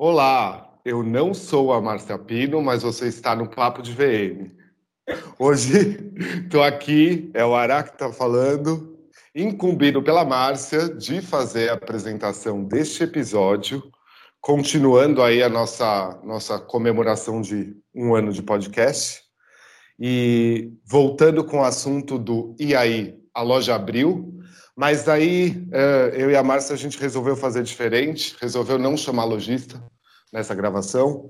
Olá, eu não sou a Márcia Pino, mas você está no Papo de VM. Hoje estou aqui, é o Ará que está falando, incumbido pela Márcia de fazer a apresentação deste episódio, continuando aí a nossa, nossa comemoração de um ano de podcast. E voltando com o assunto do E aí, a loja abriu, mas daí eh, eu e a Márcia a gente resolveu fazer diferente, resolveu não chamar lojista nessa gravação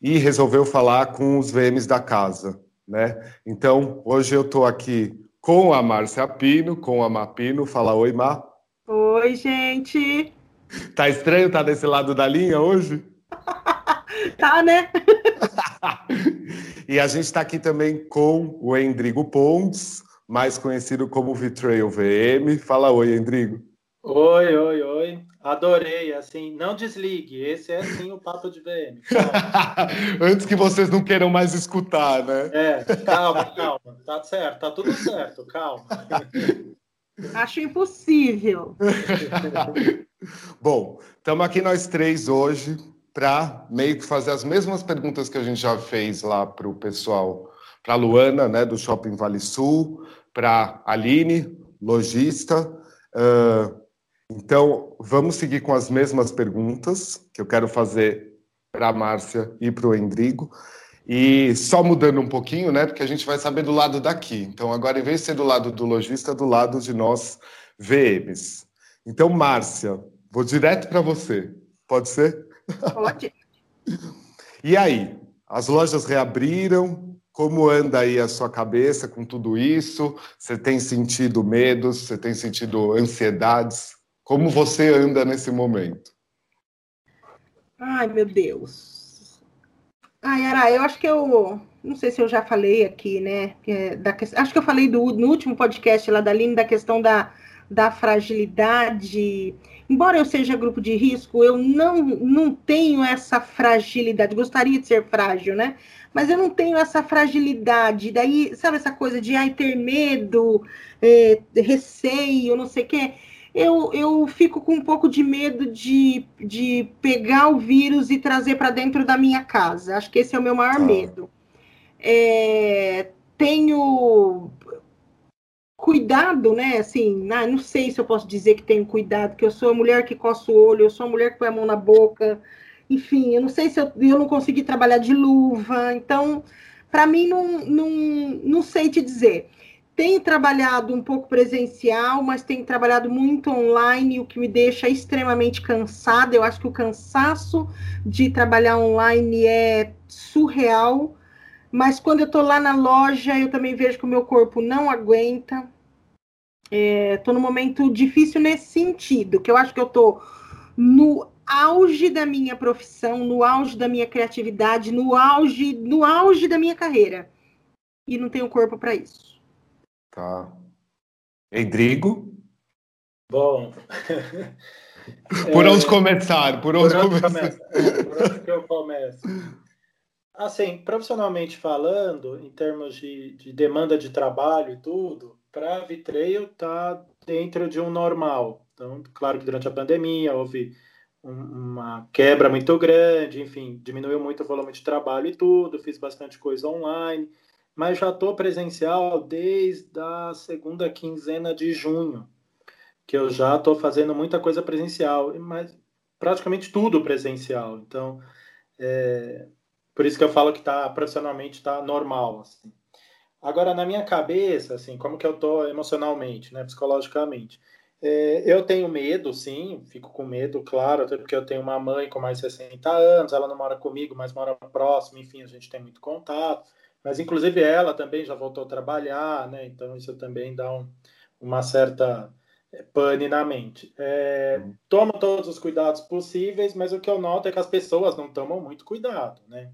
e resolveu falar com os VMs da casa, né? Então, hoje eu estou aqui com a Márcia Pino, com a Mapino. Fala oi, Má. Oi, gente. Tá estranho estar tá desse lado da linha hoje? tá, né? e a gente está aqui também com o Endrigo Pontes, mais conhecido como Vitrail VM. Fala oi, Endrigo. Oi, oi, oi. Adorei, assim, não desligue, esse é sim o papo de VM. Antes que vocês não queiram mais escutar, né? É, calma, calma, tá certo, tá tudo certo, calma. Acho impossível. Bom, estamos aqui nós três hoje para meio que fazer as mesmas perguntas que a gente já fez lá para o pessoal, para a Luana, né, do Shopping Vale Sul, para a Aline, lojista. Uh, então, vamos seguir com as mesmas perguntas que eu quero fazer para a Márcia e para o Endrigo. E só mudando um pouquinho, né? Porque a gente vai saber do lado daqui. Então, agora, em vez de ser do lado do lojista, é do lado de nós VMs. Então, Márcia, vou direto para você. Pode ser? Pode. e aí? As lojas reabriram? Como anda aí a sua cabeça com tudo isso? Você tem sentido medos? Você tem sentido ansiedades? Como você anda nesse momento? Ai, meu Deus. Ai, Ara, eu acho que eu. Não sei se eu já falei aqui, né? É da, acho que eu falei do, no último podcast lá da Aline da questão da, da fragilidade. Embora eu seja grupo de risco, eu não, não tenho essa fragilidade. Gostaria de ser frágil, né? Mas eu não tenho essa fragilidade. Daí, sabe essa coisa de ai, ter medo, é, receio, não sei o quê eu, eu fico com um pouco de medo de, de pegar o vírus e trazer para dentro da minha casa. Acho que esse é o meu maior ah. medo. É, tenho cuidado, né? Assim, não sei se eu posso dizer que tenho cuidado, que eu sou a mulher que coça o olho, eu sou a mulher que põe a mão na boca. Enfim, eu não sei se eu, eu não consegui trabalhar de luva. Então, para mim, não, não, não sei te dizer. Tenho trabalhado um pouco presencial, mas tenho trabalhado muito online, o que me deixa extremamente cansada. Eu acho que o cansaço de trabalhar online é surreal. Mas quando eu estou lá na loja, eu também vejo que o meu corpo não aguenta. Estou é, num momento difícil nesse sentido, que eu acho que eu estou no auge da minha profissão, no auge da minha criatividade, no auge, no auge da minha carreira. E não tenho corpo para isso. Tá. Endrigo? Bom. Por onde é... começar? Por onde, por onde começar? Por onde que eu começo? Assim, profissionalmente falando, em termos de, de demanda de trabalho e tudo, para Vitreio tá dentro de um normal. Então, claro que durante a pandemia houve um, uma quebra muito grande, enfim, diminuiu muito o volume de trabalho e tudo, fiz bastante coisa online mas já estou presencial desde a segunda quinzena de junho, que eu já estou fazendo muita coisa presencial, mas praticamente tudo presencial. Então, é, por isso que eu falo que tá profissionalmente está normal. Assim. Agora, na minha cabeça, assim, como que eu estou emocionalmente, né, psicologicamente, é, eu tenho medo, sim, fico com medo, claro, até porque eu tenho uma mãe com mais de 60 anos, ela não mora comigo, mas mora próximo, enfim, a gente tem muito contato. Mas, inclusive, ela também já voltou a trabalhar, né? Então, isso também dá um, uma certa eh, pane na mente. É, uhum. tomo todos os cuidados possíveis, mas o que eu noto é que as pessoas não tomam muito cuidado, né?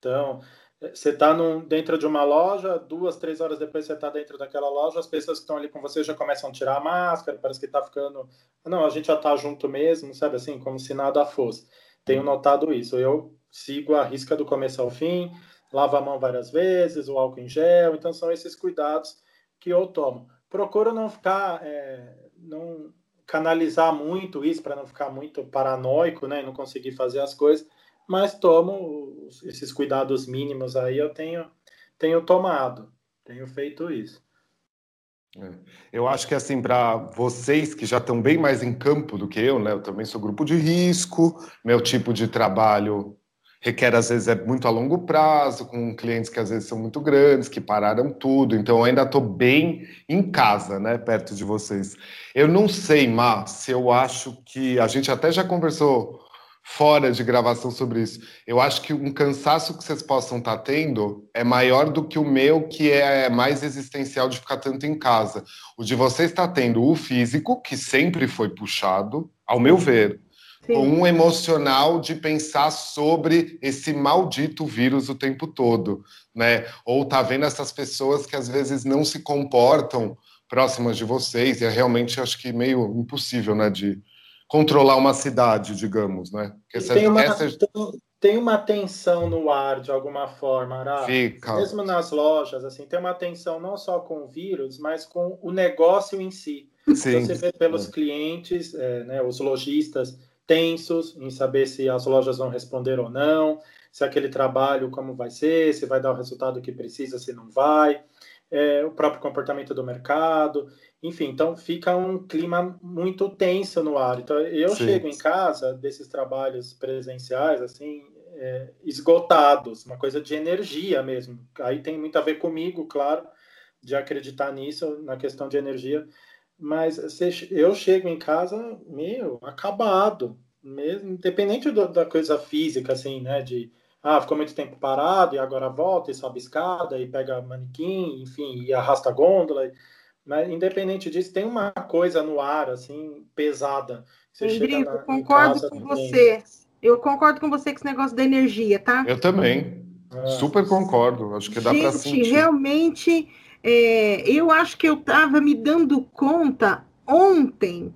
Então, você está dentro de uma loja, duas, três horas depois você está dentro daquela loja, as pessoas que estão ali com você já começam a tirar a máscara, parece que está ficando. Não, a gente já está junto mesmo, sabe assim, como se nada fosse. Tenho notado isso. Eu sigo a risca do começo ao fim, lava a mão várias vezes, o álcool em gel. Então, são esses cuidados que eu tomo. Procuro não ficar. É, não, canalizar muito isso para não ficar muito paranoico, né? Não conseguir fazer as coisas, mas tomo esses cuidados mínimos aí, eu tenho, tenho tomado, tenho feito isso. É. Eu acho que assim, para vocês que já estão bem mais em campo do que eu, né? Eu também sou grupo de risco, meu tipo de trabalho requer às vezes é muito a longo prazo, com clientes que às vezes são muito grandes, que pararam tudo, então eu ainda estou bem em casa, né, perto de vocês. Eu não sei, Má, se eu acho que a gente até já conversou fora de gravação sobre isso. Eu acho que um cansaço que vocês possam estar tá tendo é maior do que o meu, que é mais existencial de ficar tanto em casa. O de vocês está tendo o físico, que sempre foi puxado, ao meu ver, Sim. um emocional de pensar sobre esse maldito vírus o tempo todo, né? Ou tá vendo essas pessoas que às vezes não se comportam próximas de vocês, e é realmente acho que meio impossível, né, de controlar uma cidade, digamos, né? Essa, tem, uma, essa... tem uma tensão no ar de alguma forma, Ará. Fica. Mesmo nas lojas, assim, tem uma tensão não só com o vírus, mas com o negócio em si. Sim. Você vê pelos é. clientes, é, né, os lojistas tensos em saber se as lojas vão responder ou não, se aquele trabalho como vai ser, se vai dar o resultado que precisa, se não vai, é, o próprio comportamento do mercado. Enfim, então fica um clima muito tenso no ar. Então eu Sim. chego em casa desses trabalhos presenciais assim é, esgotados, uma coisa de energia mesmo. Aí tem muito a ver comigo, claro, de acreditar nisso na questão de energia. Mas eu chego em casa meio acabado, mesmo, independente do, da coisa física, assim, né? De ah, ficou muito tempo parado e agora volta e sobe escada e pega manequim, enfim, e arrasta a gôndola. Mas, independente disso, tem uma coisa no ar, assim, pesada. Você Rodrigo, na, concordo com você. Eu concordo com você com esse negócio da energia, tá? Eu também. Ah, Super concordo. Acho que dá para sentir. realmente, é, eu acho que eu estava me dando conta ontem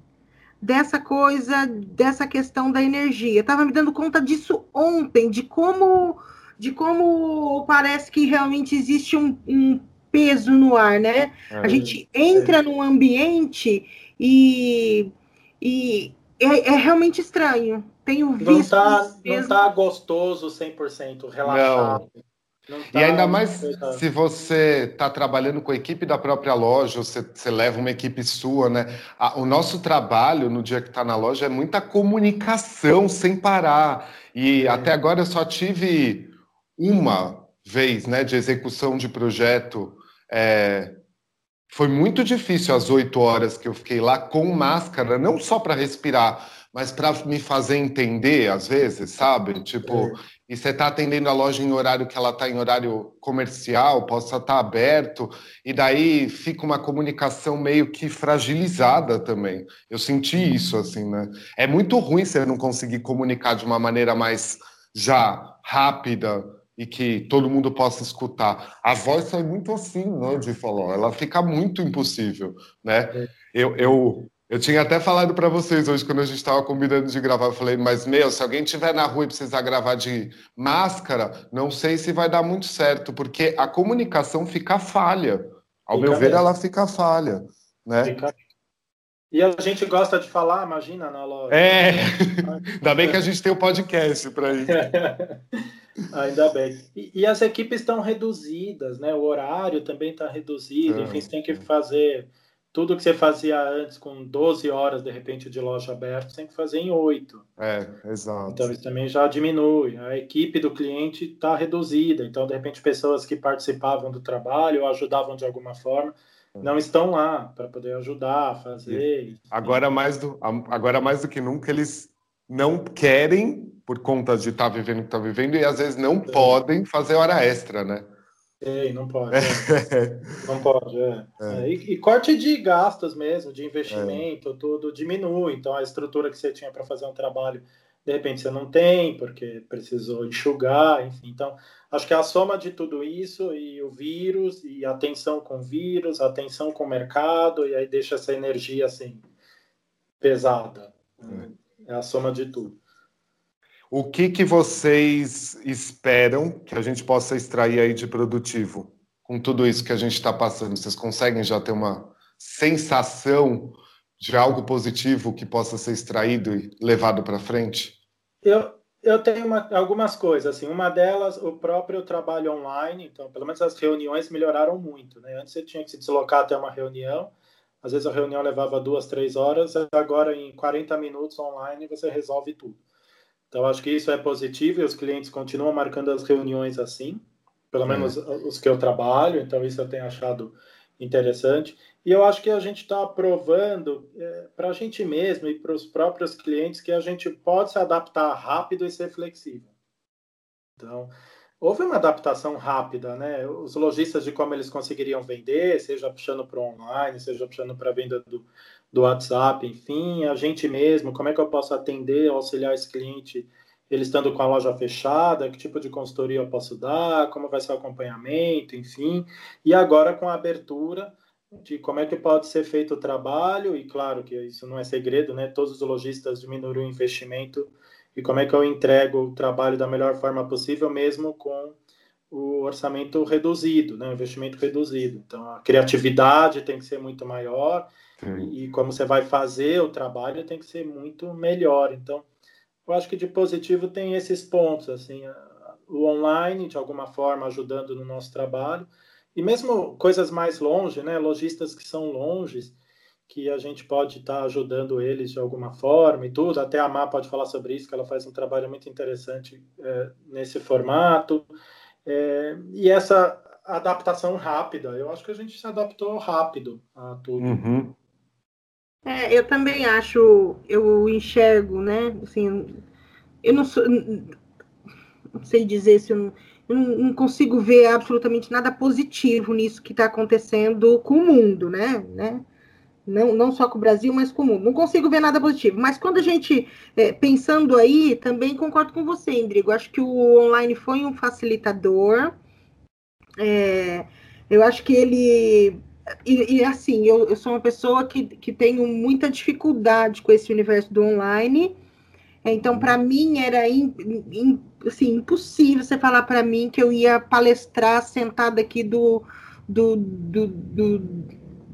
dessa coisa, dessa questão da energia. Estava me dando conta disso ontem, de como, de como parece que realmente existe um, um peso no ar, né? É, a gente entra é. num ambiente e, e é, é, realmente estranho. Tenho visto. Não tá, não tá gostoso 100% relaxado. Não. Tá e ainda mais se você está trabalhando com a equipe da própria loja, você, você leva uma equipe sua, né? o nosso trabalho no dia que está na loja é muita comunicação sem parar. E é. até agora eu só tive uma vez né, de execução de projeto é, foi muito difícil as oito horas que eu fiquei lá com máscara, não só para respirar, mas para me fazer entender, às vezes, sabe? Tipo, é. E você está atendendo a loja em horário que ela está em horário comercial, possa estar tá aberto, e daí fica uma comunicação meio que fragilizada também. Eu senti isso, assim, né? É muito ruim você não conseguir comunicar de uma maneira mais já rápida, e que todo mundo possa escutar. A voz sai muito assim, né, de falar, ela fica muito impossível, né? É. Eu, eu, eu tinha até falado para vocês hoje, quando a gente estava combinando de gravar, eu falei, mas, meu, se alguém estiver na rua e precisar gravar de máscara, não sei se vai dar muito certo, porque a comunicação fica falha. Ao fica meu ver, mesmo. ela fica falha, né? Fica. E a gente gosta de falar, imagina, na loja. É, ainda bem que a gente tem o um podcast para isso. Ainda bem. E, e, as equipes estão reduzidas, né? O horário também está reduzido. Enfim, você tem que fazer tudo que você fazia antes com 12 horas, de repente, de loja aberta, você tem que fazer em 8. É, exato. Então, isso também já diminui. A equipe do cliente está reduzida. Então, de repente, pessoas que participavam do trabalho ou ajudavam de alguma forma não estão lá para poder ajudar a fazer. Agora mais, do, agora, mais do que nunca, eles não querem por conta de estar tá vivendo o que está vivendo e às vezes não Sim. podem fazer hora extra, né? Não pode. É. não pode, é. é. E, e, corte de gastos mesmo, de investimento, é. tudo diminui. Então a estrutura que você tinha para fazer um trabalho, de repente você não tem, porque precisou enxugar, enfim. Então, acho que a soma de tudo isso e o vírus, e a tensão com o vírus, a tensão com o mercado, e aí deixa essa energia assim pesada. É, é a soma de tudo. O que, que vocês esperam que a gente possa extrair aí de produtivo com tudo isso que a gente está passando? Vocês conseguem já ter uma sensação de algo positivo que possa ser extraído e levado para frente? Eu, eu tenho uma, algumas coisas, assim, uma delas, o próprio trabalho online, então, pelo menos as reuniões melhoraram muito, né? Antes você tinha que se deslocar até uma reunião, às vezes a reunião levava duas, três horas, agora em 40 minutos online você resolve tudo. Então, acho que isso é positivo e os clientes continuam marcando as reuniões assim, pelo menos os que eu trabalho, então isso eu tenho achado interessante. E eu acho que a gente está provando é, para a gente mesmo e para os próprios clientes que a gente pode se adaptar rápido e ser flexível. Então, houve uma adaptação rápida, né? Os lojistas de como eles conseguiriam vender, seja puxando para online, seja puxando para venda do, do WhatsApp, enfim, a gente mesmo, como é que eu posso atender, auxiliar esse cliente, ele estando com a loja fechada, que tipo de consultoria eu posso dar, como vai ser o acompanhamento, enfim. E agora com a abertura de como é que pode ser feito o trabalho, e claro que isso não é segredo, né? Todos os lojistas diminuíram o investimento e como é que eu entrego o trabalho da melhor forma possível, mesmo com o orçamento reduzido, né? o investimento reduzido. Então, a criatividade tem que ser muito maior e, e como você vai fazer o trabalho tem que ser muito melhor. Então, eu acho que de positivo tem esses pontos, assim, o online, de alguma forma, ajudando no nosso trabalho, e mesmo coisas mais longe, né, lojistas que são longes, que a gente pode estar tá ajudando eles de alguma forma e tudo. Até a Má pode falar sobre isso, que ela faz um trabalho muito interessante é, nesse formato. É, e essa adaptação rápida, eu acho que a gente se adaptou rápido a tudo. Uhum. É, eu também acho, eu enxergo, né? Assim, eu não, sou, não sei dizer se eu não, eu não consigo ver absolutamente nada positivo nisso que está acontecendo com o mundo, né? né? Não, não só com o Brasil, mas com o mundo. Não consigo ver nada positivo. Mas quando a gente, é, pensando aí, também concordo com você, Indrigo. Acho que o online foi um facilitador. É, eu acho que ele. E, e assim, eu, eu, sou uma pessoa que, que tenho muita dificuldade com esse universo do online. Então, para mim, era in, in, assim, impossível você falar para mim que eu ia palestrar sentada aqui do, do, do, do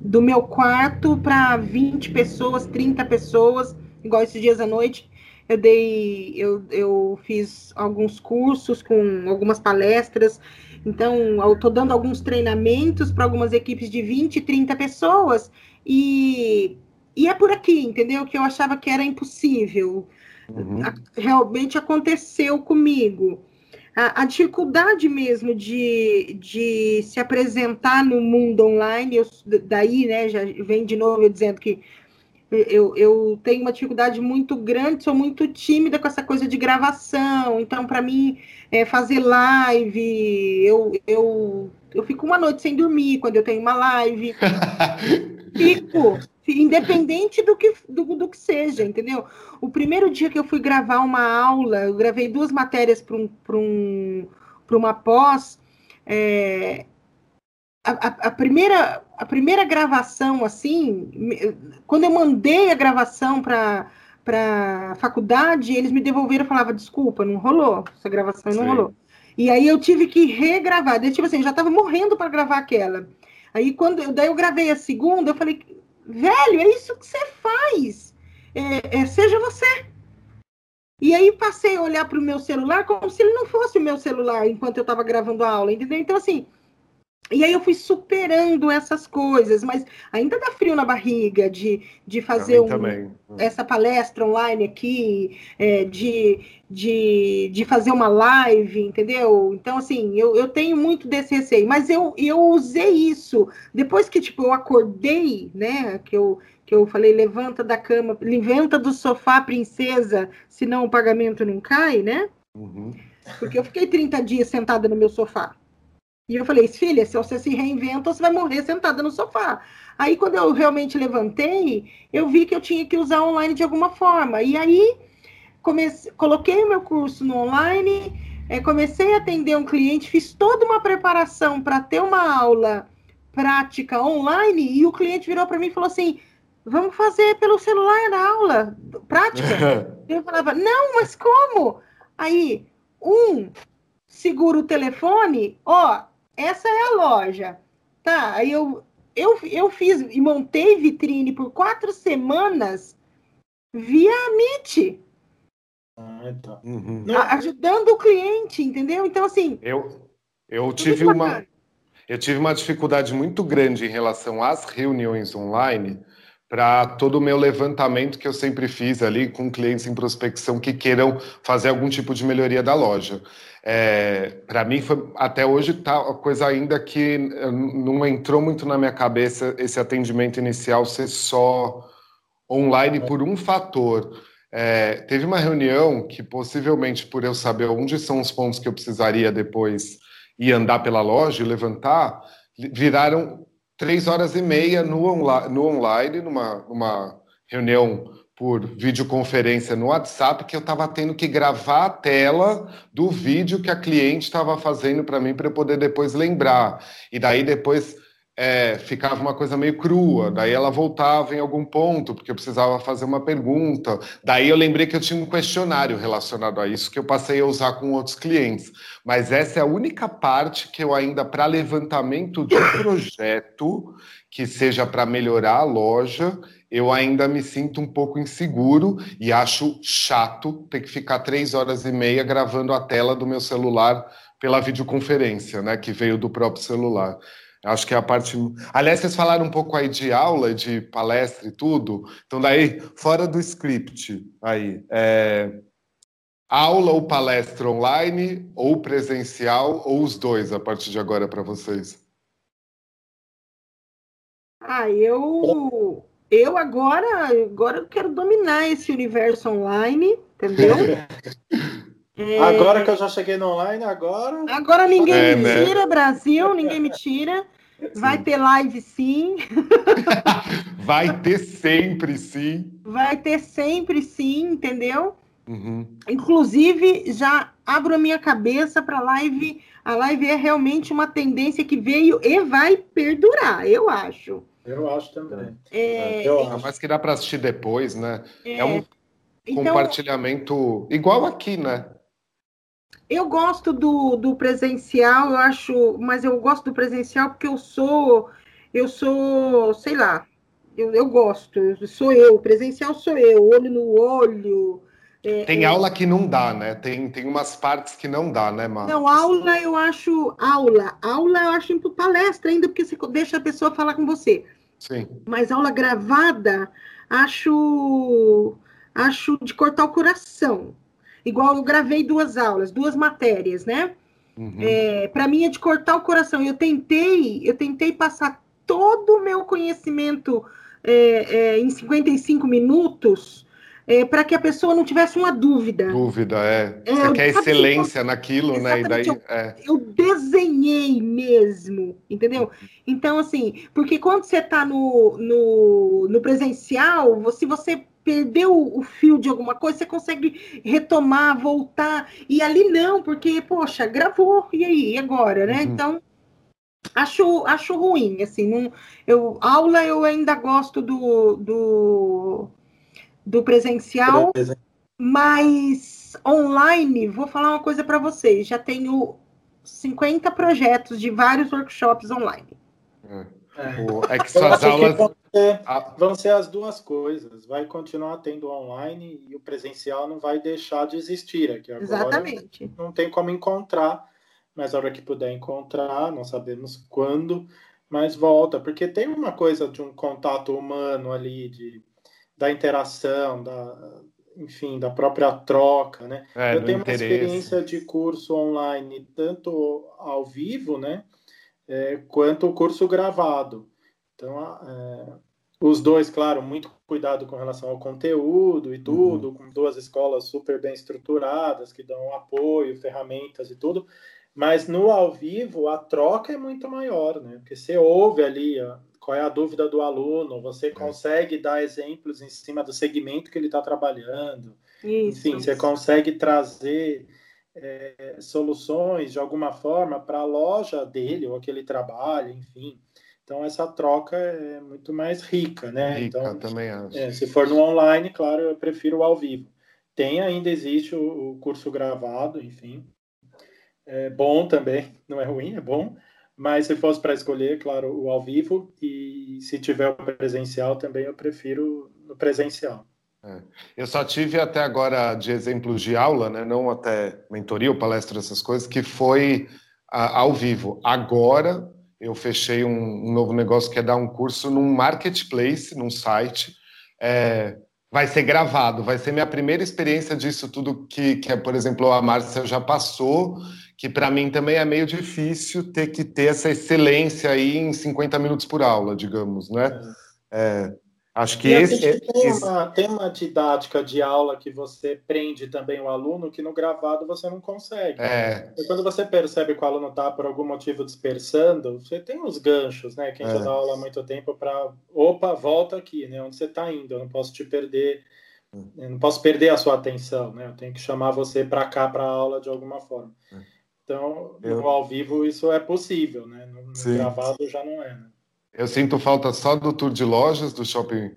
do meu quarto para 20 pessoas, 30 pessoas, igual esses dias à noite. Eu dei, eu, eu fiz alguns cursos com algumas palestras. Então, eu estou dando alguns treinamentos para algumas equipes de 20, 30 pessoas. E, e é por aqui, entendeu? Que eu achava que era impossível. Uhum. Realmente aconteceu comigo a, a, dificuldade mesmo de, de se apresentar no mundo online, eu, daí, né, já vem de novo eu dizendo que eu, eu tenho uma dificuldade muito grande, sou muito tímida com essa coisa de gravação, então, para mim, é, fazer live, eu, eu, eu fico uma noite sem dormir quando eu tenho uma live. Fico, independente do que, do, do, que seja, entendeu? O primeiro dia que eu fui gravar uma aula, eu gravei duas matérias para um, um, uma pós. É, a, a, a, primeira, a primeira gravação, assim, quando eu mandei a gravação para para faculdade, eles me devolveram e falavam, desculpa, não rolou, essa gravação não Sim. rolou. E aí eu tive que regravar, daí, tipo assim, já estava morrendo para gravar aquela. Aí quando daí eu gravei a segunda, eu falei, velho, é isso que você faz. É, é, seja você. E aí passei a olhar para o meu celular como se ele não fosse o meu celular enquanto eu estava gravando a aula, entendeu? Então, assim, e aí eu fui superando essas coisas, mas ainda dá frio na barriga de, de fazer um, essa palestra online aqui, é, de, de, de fazer uma live, entendeu? Então, assim, eu, eu tenho muito desse receio, mas eu, eu usei isso. Depois que, tipo, eu acordei, né, que eu, que eu falei, levanta da cama, levanta do sofá, princesa, senão o pagamento não cai, né? Uhum. Porque eu fiquei 30 dias sentada no meu sofá. E eu falei, filha, se você se reinventa, você vai morrer sentada no sofá. Aí, quando eu realmente levantei, eu vi que eu tinha que usar online de alguma forma. E aí, comecei, coloquei o meu curso no online, é, comecei a atender um cliente, fiz toda uma preparação para ter uma aula prática online, e o cliente virou para mim e falou assim: vamos fazer pelo celular na aula prática? eu falava, não, mas como? Aí, um segura o telefone, ó, essa é a loja. Tá, aí eu eu, eu fiz e montei vitrine por quatro semanas via Meet. Ah, tá. Uhum. Ajudando o cliente, entendeu? Então, assim. Eu, eu tive uma. Eu tive uma dificuldade muito grande em relação às reuniões online para todo o meu levantamento que eu sempre fiz ali com clientes em prospecção que queiram fazer algum tipo de melhoria da loja. É, para mim, foi, até hoje, tá a coisa ainda que eh, não entrou muito na minha cabeça esse atendimento inicial ser só online por um fator. É, teve uma reunião que, possivelmente, por eu saber onde são os pontos que eu precisaria depois ir andar pela loja e levantar, viraram três horas e meia no, onla no online, numa, numa reunião por videoconferência no WhatsApp que eu estava tendo que gravar a tela do vídeo que a cliente estava fazendo para mim para eu poder depois lembrar. E daí depois é, ficava uma coisa meio crua. Daí ela voltava em algum ponto porque eu precisava fazer uma pergunta. Daí eu lembrei que eu tinha um questionário relacionado a isso que eu passei a usar com outros clientes. Mas essa é a única parte que eu ainda para levantamento de projeto que seja para melhorar a loja eu ainda me sinto um pouco inseguro e acho chato ter que ficar três horas e meia gravando a tela do meu celular pela videoconferência, né, que veio do próprio celular. Acho que é a parte. Aliás, vocês falaram um pouco aí de aula, de palestra e tudo. Então, daí, fora do script, aí, é... aula ou palestra online, ou presencial, ou os dois a partir de agora para vocês? Ah, eu eu agora, agora eu quero dominar esse universo online, entendeu? é... Agora que eu já cheguei no online, agora. Agora ninguém é, me né? tira, Brasil, ninguém me tira. Vai sim. ter live sim. Vai ter sempre sim. Vai ter sempre sim, entendeu? Uhum. Inclusive, já abro a minha cabeça para live. A live é realmente uma tendência que veio e vai perdurar, eu acho. Eu acho também. É, eu acho. Mas que dá para assistir depois, né? É, é um então, compartilhamento igual aqui, né? Eu gosto do, do presencial, eu acho, mas eu gosto do presencial porque eu sou, eu sou, sei lá, eu, eu gosto, sou eu, presencial sou eu, olho no olho, é, tem é... aula que não dá, né? Tem, tem umas partes que não dá, né, Mar? Não, aula eu acho aula. Aula eu acho palestra ainda, porque você deixa a pessoa falar com você. Sim. Mas aula gravada, acho acho de cortar o coração. Igual eu gravei duas aulas, duas matérias, né? Uhum. É, Para mim é de cortar o coração. Eu tentei, eu tentei passar todo o meu conhecimento é, é, em 55 minutos é, para que a pessoa não tivesse uma dúvida. Dúvida, é. é Você quer excelência naquilo, né? E daí, eu, é. eu desenhei mesmo, entendeu? Então, assim, porque quando você está no, no, no presencial, se você perdeu o fio de alguma coisa, você consegue retomar, voltar. E ali não, porque, poxa, gravou, e aí, e agora, né? Uhum. Então, acho, acho ruim, assim, não, eu, aula eu ainda gosto do, do do presencial, mas online, vou falar uma coisa para vocês, já tenho 50 projetos de vários workshops online. É. É. é que suas aulas... Que vão, ser, vão ser as duas coisas. Vai continuar tendo online e o presencial não vai deixar de existir aqui agora. Exatamente. Não tem como encontrar, mas a hora que puder encontrar, não sabemos quando, mas volta, porque tem uma coisa de um contato humano ali, de da interação, da, enfim, da própria troca, né? É, eu tenho interesse. uma experiência de curso online, tanto ao vivo, né? É, quanto o curso gravado. Então, é, os dois, claro, muito cuidado com relação ao conteúdo e tudo, uhum. com duas escolas super bem estruturadas, que dão apoio, ferramentas e tudo. Mas no ao vivo, a troca é muito maior, né? Porque você ouve ali qual é a dúvida do aluno, você é. consegue dar exemplos em cima do segmento que ele está trabalhando. Isso, Enfim, isso. você consegue trazer é, soluções de alguma forma para a loja dele ou aquele trabalho, enfim. Então essa troca é muito mais rica, né? Rica, então, também acho. É, se for no online, claro, eu prefiro o ao vivo. Tem ainda existe o, o curso gravado, enfim. É bom também, não é ruim, é bom Mas se fosse para escolher, claro, o ao vivo e se tiver o presencial também, eu prefiro no presencial. É. Eu só tive até agora de exemplos de aula, né, não até mentoria ou palestra, essas coisas, que foi a, ao vivo. Agora eu fechei um, um, novo negócio que é dar um curso num marketplace, num site. É, vai ser gravado, vai ser minha primeira experiência disso tudo que, que é, por exemplo, a Márcia já passou, que para mim também é meio difícil ter que ter essa excelência aí em 50 minutos por aula, digamos, né? É, Acho que esse, é tem, uma, tem uma didática de aula que você prende também o aluno que no gravado você não consegue. É. E quando você percebe que o aluno está por algum motivo dispersando, você tem os ganchos, né? Quem é. já dá aula há muito tempo para opa, volta aqui, né? Onde você está indo? Eu não posso te perder, eu não posso perder a sua atenção, né? Eu tenho que chamar você para cá para a aula de alguma forma. É. Então, eu... no ao vivo isso é possível, né? No, no gravado já não é. Né? Eu sinto falta só do tour de lojas do shopping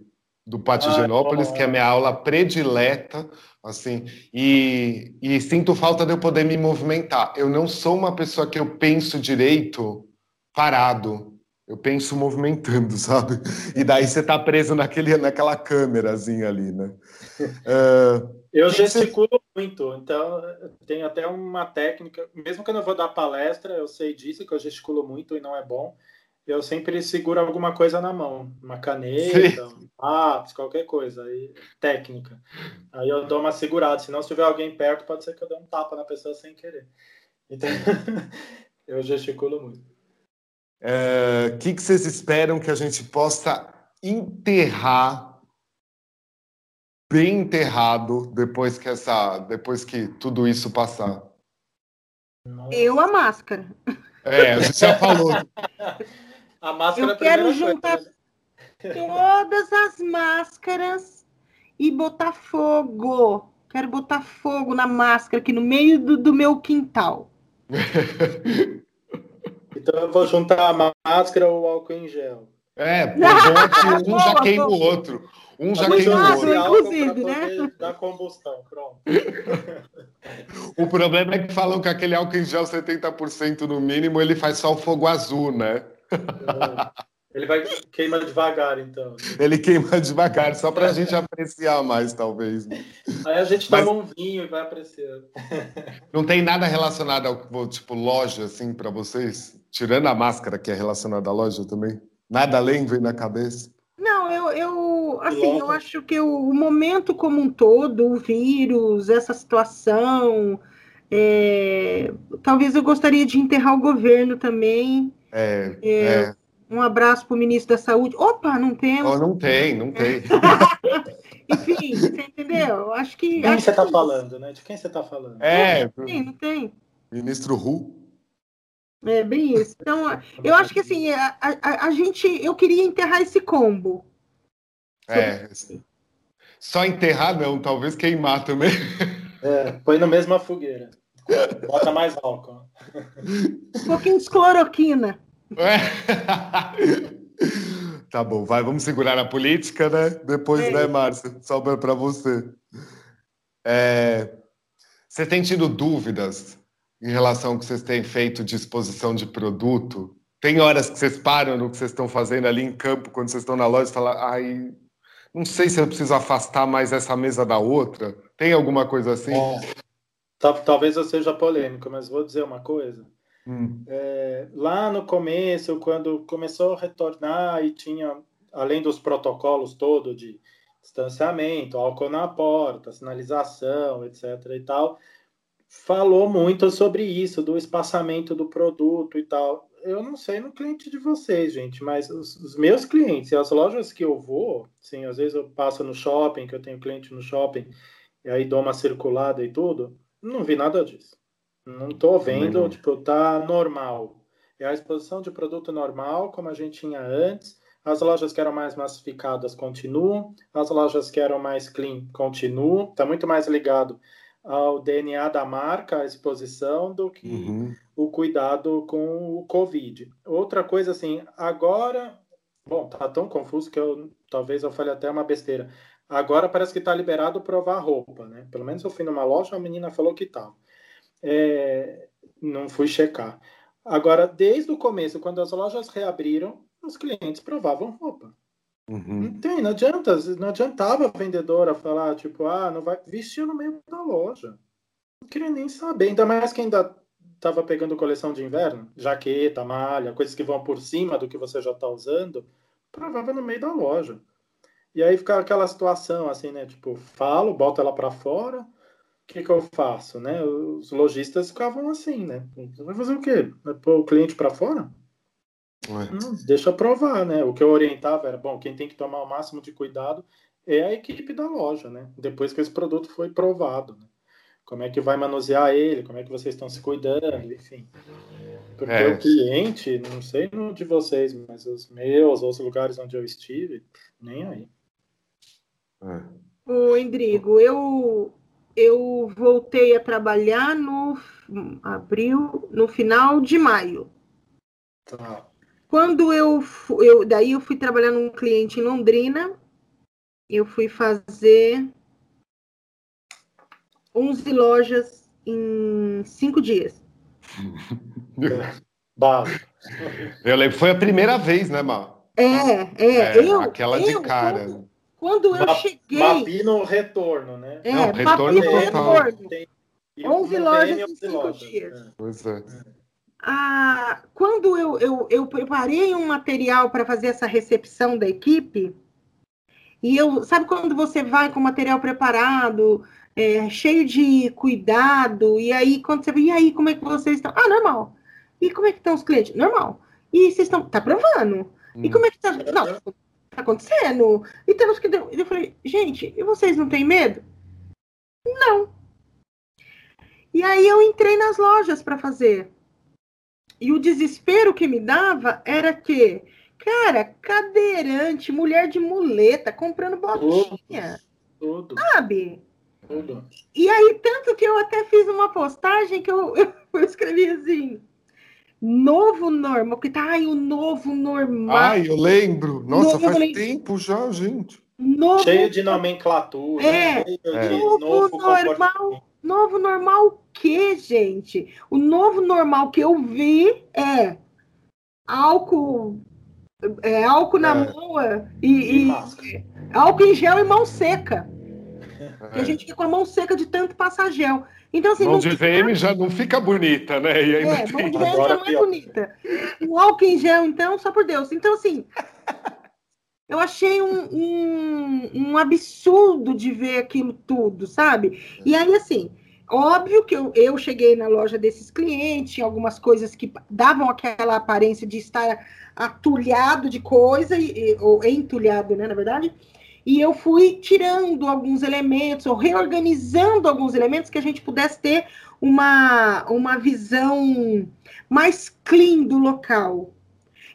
do Pátio ah, Genópolis, que é a minha aula predileta, assim, e, e sinto falta de eu poder me movimentar. Eu não sou uma pessoa que eu penso direito parado. Eu penso movimentando, sabe? E daí você tá preso naquele, naquela câmerazinha ali, né? Uh, eu gesticulo muito, então tem até uma técnica, mesmo que eu não vou dar palestra, eu sei disso, que eu gesticulo muito e não é bom eu sempre seguro alguma coisa na mão, uma caneta, Sim. um lápis, qualquer coisa, aí, técnica. Aí eu dou uma segurada, senão se tiver alguém perto, pode ser que eu dê um tapa na pessoa sem querer. Então, eu gesticulo muito. O é, que, que vocês esperam que a gente possa enterrar bem enterrado depois que essa, depois que tudo isso passar? Eu a máscara. É, gente já falou. A máscara Eu quero juntar coisa. todas as máscaras e botar fogo. Quero botar fogo na máscara aqui no meio do, do meu quintal. então eu vou juntar a máscara ou o álcool em gel. É, pô, um já queima o outro. Um já queima o outro. Inclusive, né? Da combustão, pronto. o problema é que falam que aquele álcool em gel 70% no mínimo, ele faz só o fogo azul, né? Ele vai queima devagar, então. Ele queima devagar, só para a gente apreciar mais, talvez. Né? Aí a gente Mas... toma um vinho e vai apreciando. Não tem nada relacionado ao tipo loja, assim, para vocês? Tirando a máscara, que é relacionada à loja também? Nada além vem na cabeça? Não, eu, eu assim, eu acho que o, o momento como um todo, o vírus, essa situação, é, talvez eu gostaria de enterrar o governo também. É, é, é. Um abraço para o ministro da Saúde. Opa, não temos. Oh, não tem, não tem. Enfim, você entendeu? Acho que. De quem você está falando, né? De quem você está falando? É, não tem, não tem. Ministro Ru. É bem isso. Então, eu acho que assim, a, a, a gente. Eu queria enterrar esse combo. É. Só enterrar, não, talvez queimar também. É, põe na mesma fogueira. Bota mais álcool. Um pouquinho de cloroquina. É. Tá bom, vai, vamos segurar a política, né? Depois, é. né, Márcia? Sobra para você. É... Você tem tido dúvidas em relação ao que vocês têm feito de exposição de produto? Tem horas que vocês param no que vocês estão fazendo ali em campo, quando vocês estão na loja, e falam, ai, não sei se eu preciso afastar mais essa mesa da outra. Tem alguma coisa assim? É. Talvez eu seja polêmico, mas vou dizer uma coisa. Hum. É, lá no começo, quando começou a retornar e tinha, além dos protocolos todos de distanciamento, álcool na porta, sinalização, etc. e tal, falou muito sobre isso, do espaçamento do produto e tal. Eu não sei no cliente de vocês, gente, mas os, os meus clientes e as lojas que eu vou, sim, às vezes eu passo no shopping, que eu tenho cliente no shopping, e aí dou uma circulada e tudo, não vi nada disso. Não estou vendo, não. tipo, tá normal. É a exposição de produto normal, como a gente tinha antes. As lojas que eram mais massificadas continuam. As lojas que eram mais clean continuam. Está muito mais ligado ao DNA da marca, a exposição, do que uhum. o cuidado com o Covid. Outra coisa, assim, agora. Bom, tá tão confuso que eu talvez eu fale até uma besteira. Agora parece que está liberado provar roupa, né? Pelo menos eu fui numa loja, a menina falou que estava. É, não fui checar. Agora, desde o começo, quando as lojas reabriram, os clientes provavam roupa. Uhum. Não tem, não adianta, não adiantava a vendedora falar, tipo, ah, não vai vestir no meio da loja. Não queria nem saber, ainda mais que ainda estava pegando coleção de inverno, jaqueta, malha, coisas que vão por cima do que você já está usando, provava no meio da loja. E aí fica aquela situação assim, né? Tipo, falo, boto ela para fora, o que, que eu faço, né? Os lojistas ficavam assim, né? Vai fazer o quê? Vai pôr o cliente para fora? Não, deixa provar, né? O que eu orientava era, bom, quem tem que tomar o máximo de cuidado é a equipe da loja, né? Depois que esse produto foi provado. Né? Como é que vai manusear ele, como é que vocês estão se cuidando, enfim. Porque é. o cliente, não sei no de vocês, mas os meus, os lugares onde eu estive, nem aí. É. Ô, Endrigo, eu, eu voltei a trabalhar no abril, no final de maio. Tá. Quando eu, eu daí eu fui trabalhar num cliente em Londrina, eu fui fazer 11 lojas em cinco dias. Eu lembro, foi a primeira vez, né, Mar? É, é. é eu, aquela eu, de cara. Quando, quando eu cheguei. Mapino retorno, né? É, Não, retorno retorno. Tem, 11 lojas em cinco lojas. dias. É. Pois é. Ah, quando eu, eu, eu preparei um material para fazer essa recepção da equipe, e eu, sabe quando você vai com material preparado, é, cheio de cuidado, e aí quando você e aí, como é que vocês estão? Ah, normal. E como é que estão os clientes? Normal. E vocês estão, tá provando? Hum. E como é que tá? Não, tá acontecendo? E temos que. Eu falei, gente, e vocês não têm medo? Não. E aí eu entrei nas lojas para fazer. E o desespero que me dava era que, cara, cadeirante, mulher de muleta, comprando botinha. Tudo. Sabe? Tudo. E aí, tanto que eu até fiz uma postagem que eu, eu escrevi assim. Novo normal, que tá aí o novo normal. Ai, eu lembro. Nossa, novo faz tempo já, gente. Novo... Cheio de nomenclatura. É, de novo, novo normal. Novo normal o quê, gente? O novo normal que eu vi é álcool, é, álcool na é. mão é, e, e álcool em gel e mão seca. É. a gente fica com a mão seca de tanto passar gel. Então, assim, mão de VM já não fica bonita, né? E ainda é, tem... mão de VM já não é bonita. O álcool em gel, então, só por Deus. Então, assim, eu achei um, um, um, absurdo de ver aquilo tudo, sabe? E aí, assim, óbvio que eu, eu cheguei na loja desses clientes, algumas coisas que davam aquela aparência de estar atulhado de coisa, e, ou entulhado, né, na verdade, e eu fui tirando alguns elementos, ou reorganizando alguns elementos que a gente pudesse ter uma, uma visão mais clean do local.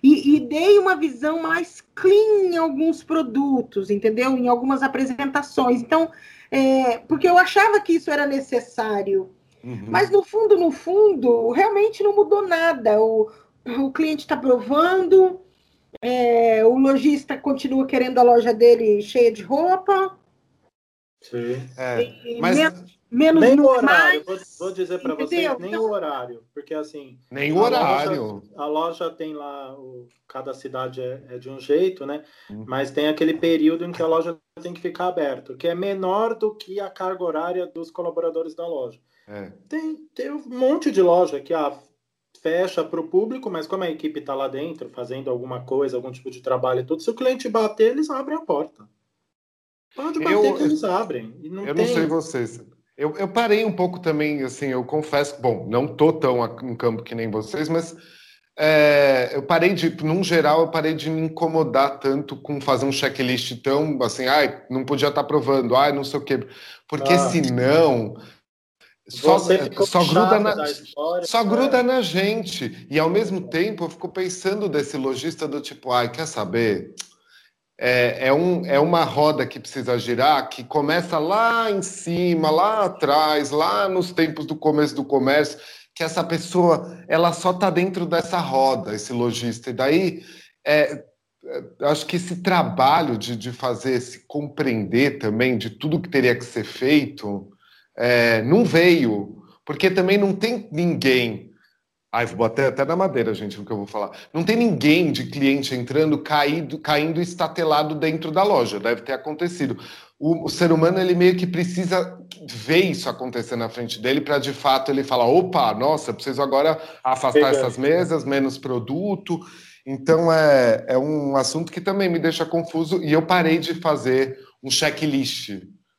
E, e, dei uma visão mais clean em alguns produtos, entendeu? Em algumas apresentações. Então, é, porque eu achava que isso era necessário. Uhum. Mas no fundo, no fundo, realmente não mudou nada. O, o cliente está provando, é, o lojista continua querendo a loja dele cheia de roupa. Sim. É, mas... Menos nem o horário, vou, vou, dizer para vocês, nem então, o horário, porque assim. Nem o horário. Loja, a loja tem lá, o, cada cidade é, é, de um jeito, né? Hum. Mas tem aquele período em que a loja tem que ficar aberta, que é menor do que a carga horária dos colaboradores da loja. É. Tem, tem um monte de loja que ah, fecha para o público, mas como a equipe está lá dentro, fazendo alguma coisa, algum tipo de trabalho e tudo, se o cliente bater, eles abrem a porta. Pode bater eu, que eles abrem. Não eu tem... não sei vocês. Eu, eu, parei um pouco também, assim, eu confesso, bom, não tô tão em campo que nem vocês, mas é, eu parei de, num geral, eu parei de me incomodar tanto com fazer um checklist tão assim, ai, não podia estar tá provando, ai, não sei o quê, porque ah. senão só, só gruda, na, história, só né? gruda na gente. E ao mesmo tempo eu fico pensando desse lojista do tipo, ai, quer saber? É, é, um, é uma roda que precisa girar, que começa lá em cima, lá atrás, lá nos tempos do começo do comércio, que essa pessoa ela só está dentro dessa roda, esse lojista. E daí, é, é, acho que esse trabalho de, de fazer, se compreender também de tudo que teria que ser feito, é, não veio, porque também não tem ninguém Ai, vou bater até na madeira, gente, o que eu vou falar. Não tem ninguém de cliente entrando, caído, caindo estatelado dentro da loja. Deve ter acontecido. O, o ser humano, ele meio que precisa ver isso acontecer na frente dele para, de fato, ele falar, opa, nossa, preciso agora afastar essas mesas, menos produto. Então, é, é um assunto que também me deixa confuso e eu parei de fazer um checklist.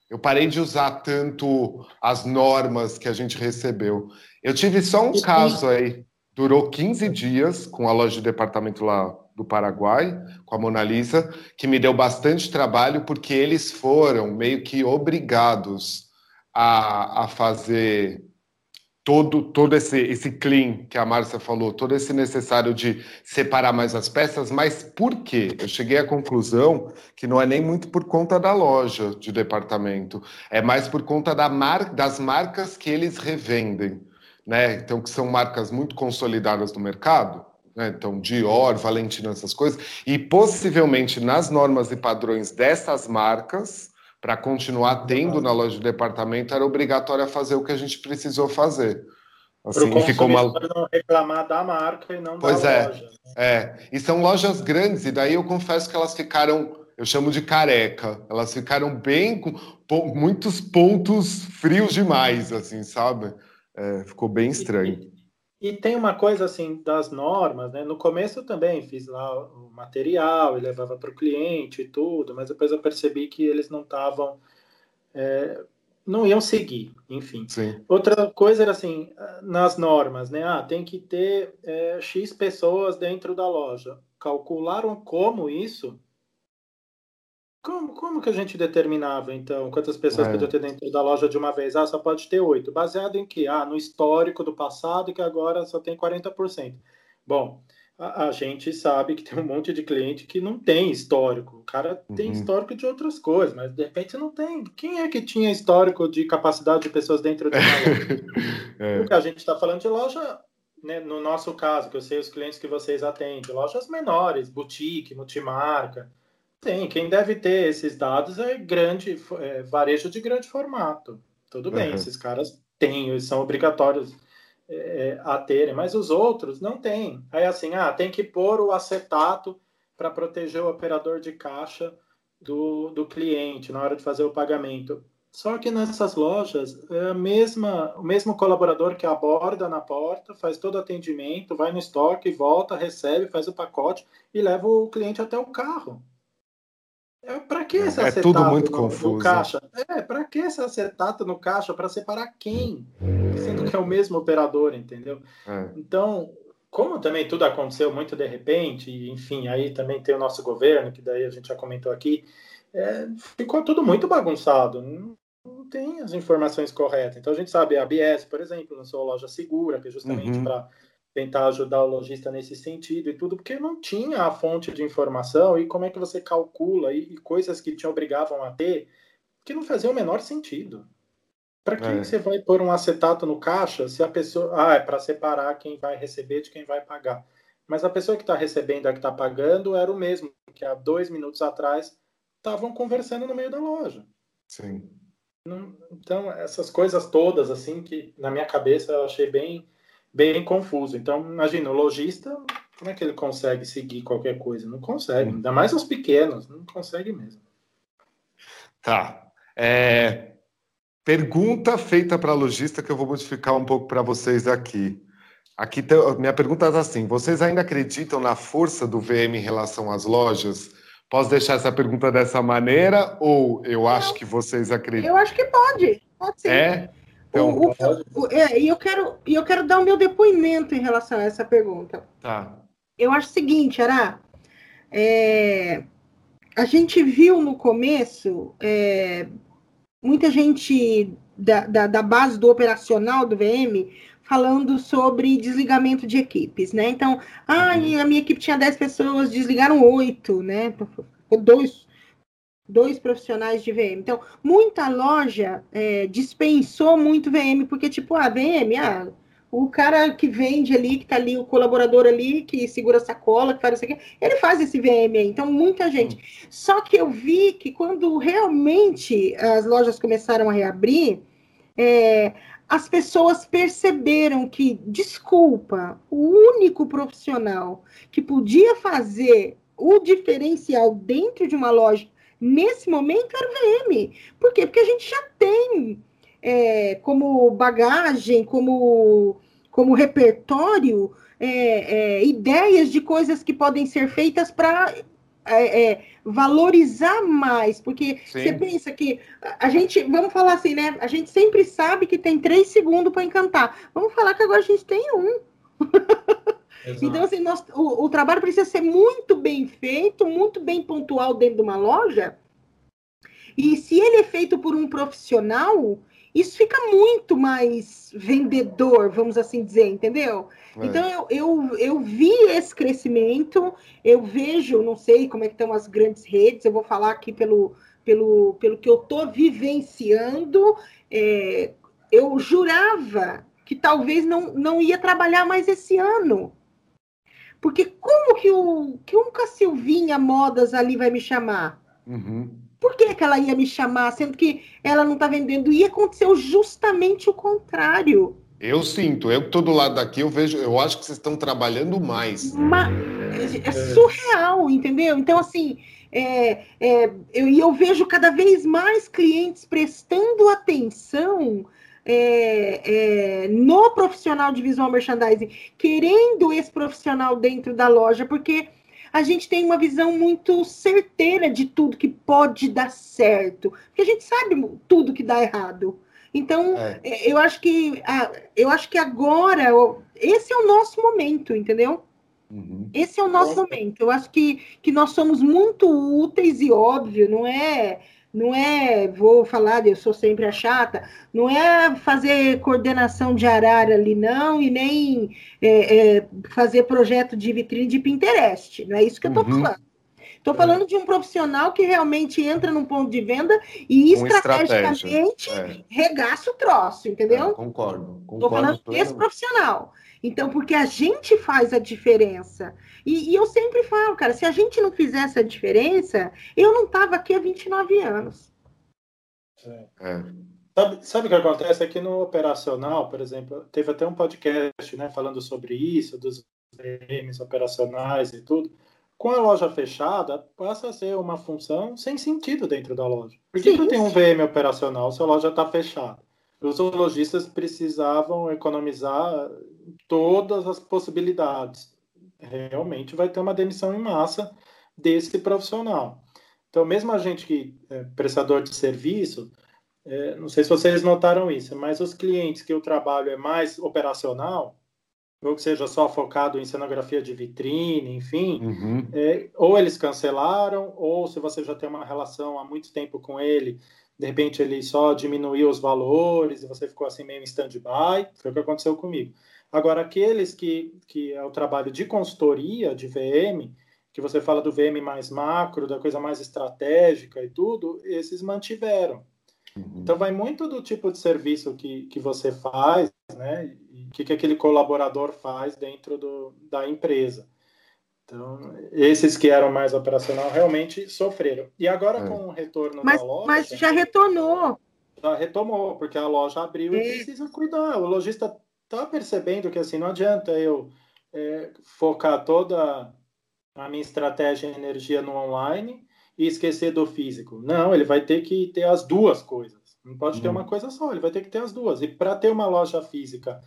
Eu parei de usar tanto as normas que a gente recebeu. Eu tive só um caso aí, durou 15 dias com a loja de departamento lá do Paraguai, com a Mona Lisa, que me deu bastante trabalho, porque eles foram meio que obrigados a, a fazer todo, todo esse, esse clean que a Márcia falou, todo esse necessário de separar mais as peças, mas por quê? Eu cheguei à conclusão que não é nem muito por conta da loja de departamento, é mais por conta da mar, das marcas que eles revendem né? Então, que são marcas muito consolidadas no mercado, né? Então, Dior, Valentino, essas coisas, e possivelmente nas normas e padrões dessas marcas, para continuar tendo na loja de departamento, era obrigatório fazer o que a gente precisou fazer. Assim, Pro ficou uma... não reclamar da marca e não pois da é, loja. É, e são lojas grandes, e daí eu confesso que elas ficaram, eu chamo de careca, elas ficaram bem com muitos pontos frios demais, assim, sabe? É, ficou bem estranho. E, e, tem uma coisa assim das normas, né? No começo eu também fiz lá o material e levava para o cliente e tudo, mas depois eu percebi que eles não estavam. É, não iam seguir, enfim. Sim. Outra coisa era assim, nas normas, né? Ah, tem que ter é, X pessoas dentro da loja. Calcularam como isso? Como, como que a gente determinava, então, quantas pessoas é. podia ter dentro da loja de uma vez? Ah, só pode ter oito. Baseado em que? Ah, no histórico do passado, que agora só tem 40%. Bom, a, a, gente sabe que tem um monte de cliente que não tem histórico. O cara uhum. tem histórico de outras coisas, mas de repente não tem. Quem é que tinha histórico de capacidade de pessoas dentro de uma loja? é. Porque a gente está falando de loja, né, no nosso caso, que eu sei os clientes que vocês atendem, lojas menores, boutique, multimarca tem, quem deve ter esses dados é grande, é, varejo de grande formato. Tudo bem, uhum. esses caras têm, eles são obrigatórios é, a terem, mas os outros não têm. Aí assim, ah, tem que pôr o acetato para proteger o operador de caixa do, do cliente na hora de fazer o pagamento. Só que nessas lojas é a mesma, o mesmo colaborador que aborda na porta, faz todo o atendimento, vai no estoque, volta, recebe, faz o pacote e leva o cliente até o carro. É, para que esse é, acetato é tudo muito no, confuso. no caixa? É, para que esse acetato no caixa? Para separar quem? Sendo que é o mesmo operador, entendeu? É. Então, como também tudo aconteceu muito de repente, e, enfim, aí também tem o nosso governo, que daí a gente já comentou aqui, é, ficou tudo muito bagunçado. Não, não, tem as informações corretas. Então a gente sabe, a BS, por exemplo, lançou loja segura, que é justamente uhum. para tentar ajudar o lojista nesse sentido e tudo, porque não tinha a fonte de informação e como é que você calcula e, e coisas que te obrigavam a ter que não faziam o menor sentido. Para que, é. você vai pôr um acetato no caixa se a pessoa. Ah, é para separar quem vai receber de quem vai pagar. Mas a pessoa que está recebendo e a que está pagando era o mesmo que há dois minutos atrás estavam conversando no meio da loja. Sim. Então, essas coisas todas, assim, que na minha cabeça eu achei bem bem confuso. Então, imagina, o lojista, como é que ele consegue seguir qualquer coisa? Não consegue, ainda mais os pequenos, não consegue mesmo. Tá. É... Pergunta feita para lojista que eu vou modificar um pouco para vocês aqui. Aqui tem... minha pergunta é assim: vocês ainda acreditam na força do VM em relação às lojas? Posso deixar essa pergunta dessa maneira ou eu acho que vocês acreditam? Eu acho que pode. Pode ser. É? Então, o, o, o, é, e eu quero, eu quero dar o meu depoimento em relação a essa pergunta. Tá. Eu acho o seguinte, Ará, é, a gente viu no começo é, muita gente da, da, da, base do operacional do VM falando sobre desligamento de equipes, né? Então, ah, a minha equipe tinha 10 pessoas, desligaram 8, né? Dois, dois profissionais de VM. Então, muita loja é, dispensou muito VM, porque, tipo, a ah, VM, ah, o cara que vende ali, que tá ali, o colaborador ali, que segura a sacola, que faz isso aqui, ele faz esse VM aí. Então, muita gente. Só que eu vi que quando realmente as lojas começaram a reabrir, é, as pessoas perceberam que, desculpa, o único profissional que podia fazer o diferencial dentro de uma loja nesse momento era o VM. Por quê? Porque a gente já tem é, como bagagem, como, como repertório, é, é, ideias de coisas que podem ser feitas para é, é, valorizar mais, porque Sim. você pensa que a gente, vamos falar assim, né? A gente sempre sabe que tem três segundos para encantar. Vamos falar que agora a gente tem um. então, assim, nós, o, o trabalho precisa ser muito bem feito, muito bem pontual dentro de uma loja. E se ele é feito por um profissional, isso fica muito mais vendedor, vamos assim dizer, entendeu? É. Então eu, eu, eu vi esse crescimento, eu vejo, não sei como é que estão as grandes redes, eu vou falar aqui pelo, pelo, pelo que eu estou vivenciando, é, eu jurava que talvez não, não ia trabalhar mais esse ano. Porque como que, o, que um Silvinha Modas ali vai me chamar? Uhum. Por que, que ela ia me chamar, sendo que ela não está vendendo? E aconteceu justamente o contrário. Eu sinto, eu que estou do lado daqui, eu vejo, eu acho que vocês estão trabalhando mais. é surreal, entendeu? Então, assim, é, é, eu, eu vejo cada vez mais clientes prestando atenção é, é, no profissional de visual merchandising, querendo esse profissional dentro da loja, porque a gente tem uma visão muito certeira de tudo que pode dar certo, porque a gente sabe tudo que dá errado. Então, é. é eu acho que eu acho que agora esse é o nosso momento, entendeu? Uhum. Esse é o nosso momento. Eu acho que, que nós somos muito úteis e óbvio, não é não é, vou falar, eu sou sempre a chata, não é fazer coordenação de arara ali, não, e nem é, é, fazer projeto de vitrine de Pinterest, não é isso que eu estou uhum. falando. Estou falando é. de um profissional que realmente entra num ponto de venda e estrategicamente é. regaça o troço, entendeu? É, concordo. Estou falando desse profissional. Então, porque a gente faz a diferença. E, e, eu sempre falo, cara, se a gente não fizesse a diferença, eu não estava aqui há 29 anos. É. Sabe, sabe o que acontece? Aqui no operacional, por exemplo, teve até um podcast né, falando sobre isso, dos VMs operacionais e tudo. Com a loja fechada, passa a ser uma função sem sentido dentro da loja. Por que, sim, que eu tenho um VM operacional se a loja está fechada? Os lojistas precisavam economizar todas as possibilidades. Realmente vai ter uma demissão em massa desse profissional. Então, mesmo a gente que é prestador de serviço, é, não sei se vocês notaram isso, mas os clientes que o trabalho é mais operacional, ou que seja só focado em cenografia de vitrine, enfim, uhum. é, ou eles cancelaram, ou se você já tem uma relação há muito tempo com ele, de repente ele só diminuiu os valores e você ficou assim meio em stand-by, foi o que aconteceu comigo. Agora, aqueles que, que é o trabalho de consultoria, de VM, que você fala do VM mais macro, da coisa mais estratégica e tudo, esses mantiveram. Uhum. Então, vai muito do tipo de serviço que, que você faz, né? O que, que aquele colaborador faz dentro do, da empresa. Então, esses que eram mais operacional realmente sofreram. E agora, é. com o retorno mas, da loja. Mas já retornou. Já retomou, porque a loja abriu é. e precisa cuidar. O lojista está percebendo que assim não adianta eu é, focar toda a minha estratégia e energia no online e esquecer do físico. Não, ele vai ter que ter as duas coisas. Não pode uhum. ter uma coisa só, ele vai ter que ter as duas. E para ter uma loja física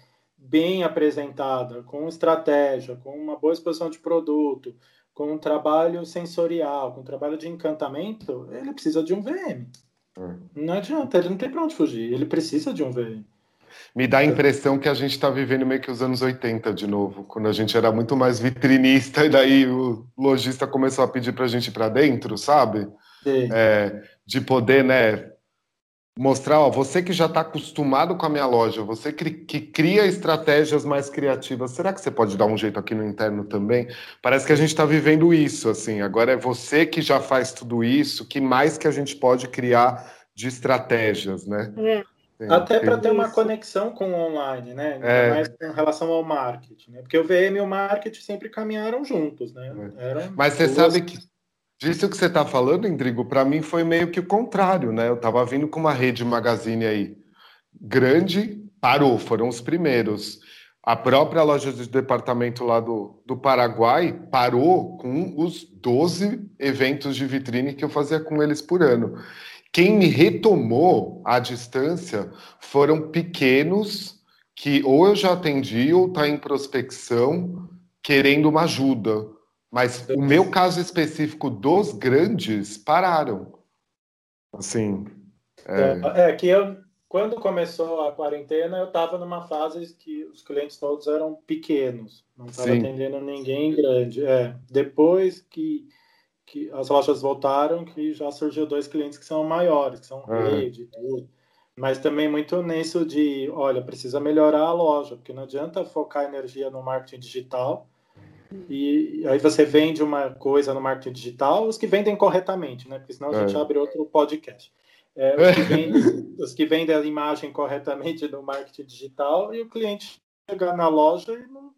bem apresentada, com estratégia, com uma boa exposição de produto, com um trabalho sensorial, com um trabalho de encantamento, ele precisa de um VM. Uhum. Não adianta, ele não tem para onde fugir, ele precisa de um VM me dá a impressão que a gente está vivendo meio que os anos 80 de novo, quando a gente era muito mais vitrinista e daí o lojista começou a pedir para a gente ir para dentro, sabe? É, de poder, né, mostrar, ó, você que já está acostumado com a minha loja, você que, que, cria estratégias mais criativas, será que você pode dar um jeito aqui no interno também? Parece que a gente está vivendo isso, assim. Agora é você que já faz tudo isso, que mais que a gente pode criar de estratégias, né? É. Até para ter uma conexão com o online, né? É. Mais em relação ao marketing, né? Porque o VM e o marketing sempre caminharam juntos, né? É. Mas você duas... sabe que disso que você está falando, Indrigo, para mim foi meio que o contrário, né? Eu estava vindo com uma rede magazine aí grande, parou, foram os primeiros. A própria loja de departamento lá do, do Paraguai parou com os 12 eventos de vitrine que eu fazia com eles por ano. Quem me retomou à distância foram pequenos que ou eu já atendi ou está em prospecção querendo uma ajuda. Mas o meu caso específico dos grandes pararam. Assim. É, é que eu, quando começou a quarentena, eu estava numa fase que os clientes todos eram pequenos, não estava atendendo ninguém grande. É, depois que, que as lojas voltaram, que já surgiu dois clientes que são maiores, que são é. rede, tudo. Mas também muito nisso de, olha, precisa melhorar a loja, porque não adianta focar energia no marketing digital e aí você vende uma coisa no marketing digital, os que vendem corretamente, né? Porque senão a gente é. abre outro podcast. É, os, que vendem, os, que vendem, a imagem corretamente no marketing digital e o cliente chegar na loja e não,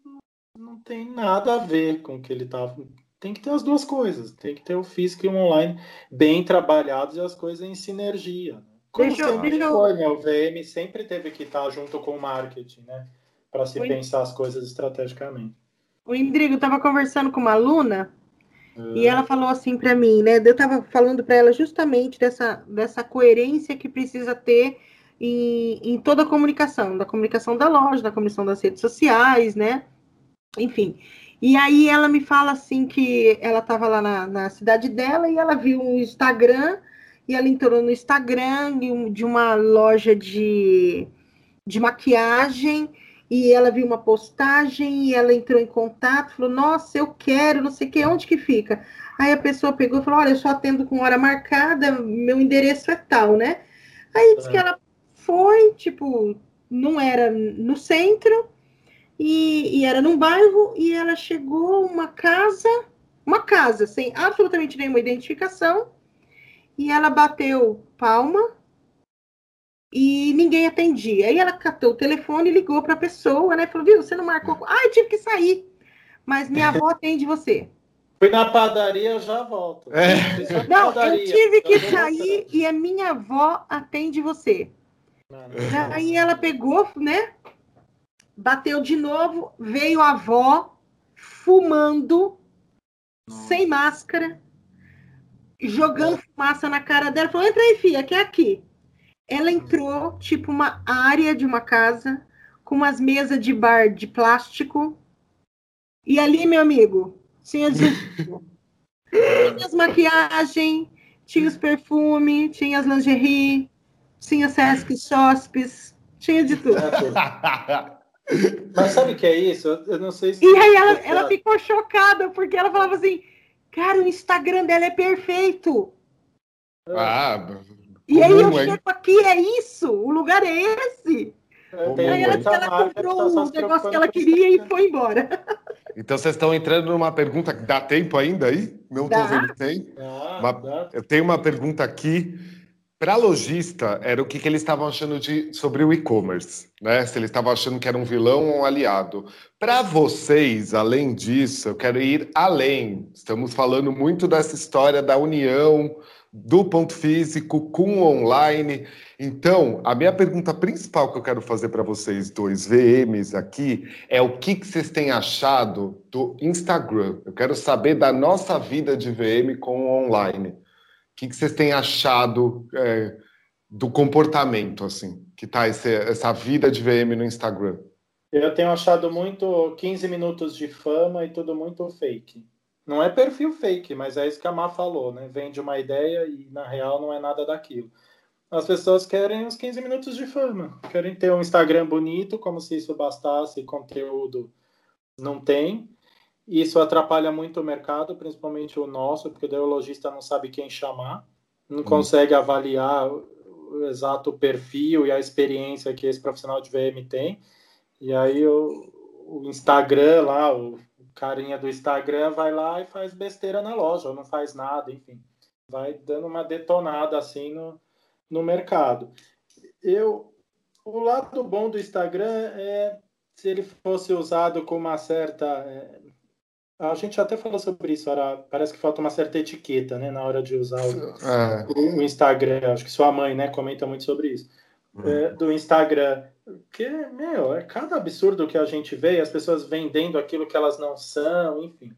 não tem nada a ver com o que ele está. Tem que ter as duas coisas, tem que ter o físico e o online bem trabalhados e as coisas em sinergia. Né? Como deixa, sempre deixa foi, né? O VM sempre teve que estar junto com o marketing, né? Para se pensar as coisas estrategicamente. O Indrigo estava conversando com uma aluna e ela falou assim para mim, né? Eu estava falando para ela justamente dessa, dessa coerência que precisa ter em, em toda a comunicação, da comunicação da loja, da comunicação das redes sociais, né? Enfim. E aí ela me fala assim que ela estava lá na, na cidade dela e ela viu um Instagram e ela entrou no Instagram de uma loja de, de maquiagem e ela viu uma postagem e ela entrou em contato, falou: Nossa, eu quero, não sei o que, onde que fica? Aí a pessoa pegou e falou: Olha, eu só atendo com hora marcada, meu endereço é tal, né? Aí disse é. que ela foi, tipo, não era no centro e, e era num bairro e ela chegou uma casa, uma casa sem absolutamente nenhuma identificação e ela bateu palma e ninguém atendia. Aí ela catou o telefone e ligou para a pessoa, né? Falou, viu, você não marcou? Ai, tive que sair. Mas minha avó atende você. Fui na padaria, eu já volto. É. Não, padaria, eu tive que sair e a minha avó atende você. Aí ela pegou, né? Bateu de novo, veio a avó fumando, Nossa. sem máscara, jogando fumaça na cara dela. Falou: entra aí, filha, que é aqui. Ela entrou, tipo, uma área de uma casa com umas mesas de bar de plástico. E ali, meu amigo, tinha de... tinha as maquiagens, tinha os perfumes, tinha as lingerie, tinha Sesc Shops, tinha de tudo. Mas sabe o que é isso? Eu não sei se. E aí ela, ela ficou chocada, porque ela falava assim: cara, o Instagram dela é perfeito. Ah, e aí eu chego aqui, é isso, o lugar é esse. aí ela, ela comprou o negócio que ela queria e foi embora. Então vocês estão entrando numa pergunta que dá tempo ainda aí? Não estou vendo tem. Uma, eu tenho uma pergunta aqui. Para lojista, era o que, que eles estavam achando de, sobre o e-commerce, né? Se eles estavam achando que era um vilão ou um aliado. Para vocês, além disso, eu quero ir além. Estamos falando muito dessa história da união do ponto físico com online. Então, a minha pergunta principal que eu quero fazer para vocês dois VMs aqui é o que, que vocês têm achado do Instagram. Eu quero saber da nossa vida de VM com online. O que, que vocês têm achado é, do comportamento, assim, que tá esse, essa vida de VM no Instagram? Eu tenho achado muito 15 minutos de fama e tudo muito fake. Não é perfil fake, mas é isso que a Má falou, né? Vende uma ideia e na real não é nada daquilo. As pessoas querem os 15 minutos de fama, querem ter um Instagram bonito, como se isso bastasse, conteúdo não tem. Isso atrapalha muito o mercado, principalmente o nosso, porque o lojista não sabe quem chamar, não hum. consegue avaliar o exato perfil e a experiência que esse profissional de VM tem. E aí o, o Instagram lá, o carinha do Instagram vai lá e faz besteira na loja, ou não faz nada, enfim. Vai dando uma detonada assim no, no mercado. Eu, o lado bom do Instagram é se ele fosse usado com uma certa. É, a gente até falou sobre isso, era, parece que falta uma certa etiqueta né, na hora de usar o, é. o Instagram. Acho que sua mãe né, comenta muito sobre isso. é, do Instagram. Que, meu, é cada absurdo que a gente vê, as pessoas vendendo aquilo que elas não são, enfim.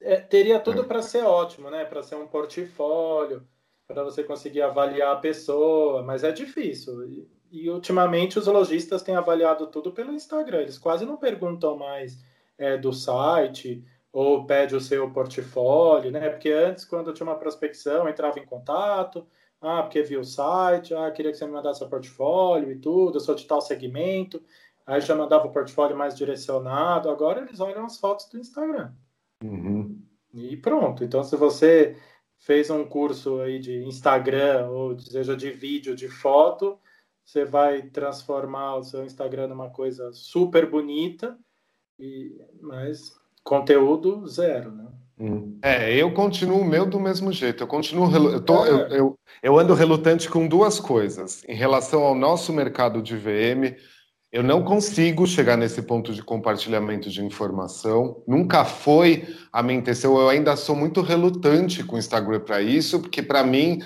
É, teria tudo é. para ser ótimo, né? Para ser um portfólio, para você conseguir avaliar a pessoa, mas é difícil. E, e, ultimamente os lojistas têm avaliado tudo pelo Instagram. Eles quase não perguntam mais é, do site ou pede o seu portfólio, né? Porque antes, quando tinha uma prospecção, entrava em contato, ah, porque viu o site, ah, queria que você me mandasse o portfólio e tudo, eu sou de tal segmento. Aí já mandava o portfólio mais direcionado. Agora eles olham as fotos do Instagram. Uhum. E pronto. Então, se você fez um curso aí de Instagram, ou seja, de vídeo, de foto, você vai transformar o seu Instagram numa coisa super bonita, e, mas conteúdo zero, né? Hum. É, eu continuo o meu do mesmo jeito. Eu continuo, eu, tô, eu, eu, eu, ando relutante com duas coisas. Em relação ao nosso mercado de VM, eu não consigo chegar nesse ponto de compartilhamento de informação. Nunca foi a minha intenção. Eu ainda sou muito relutante com o Instagram para isso, porque para mim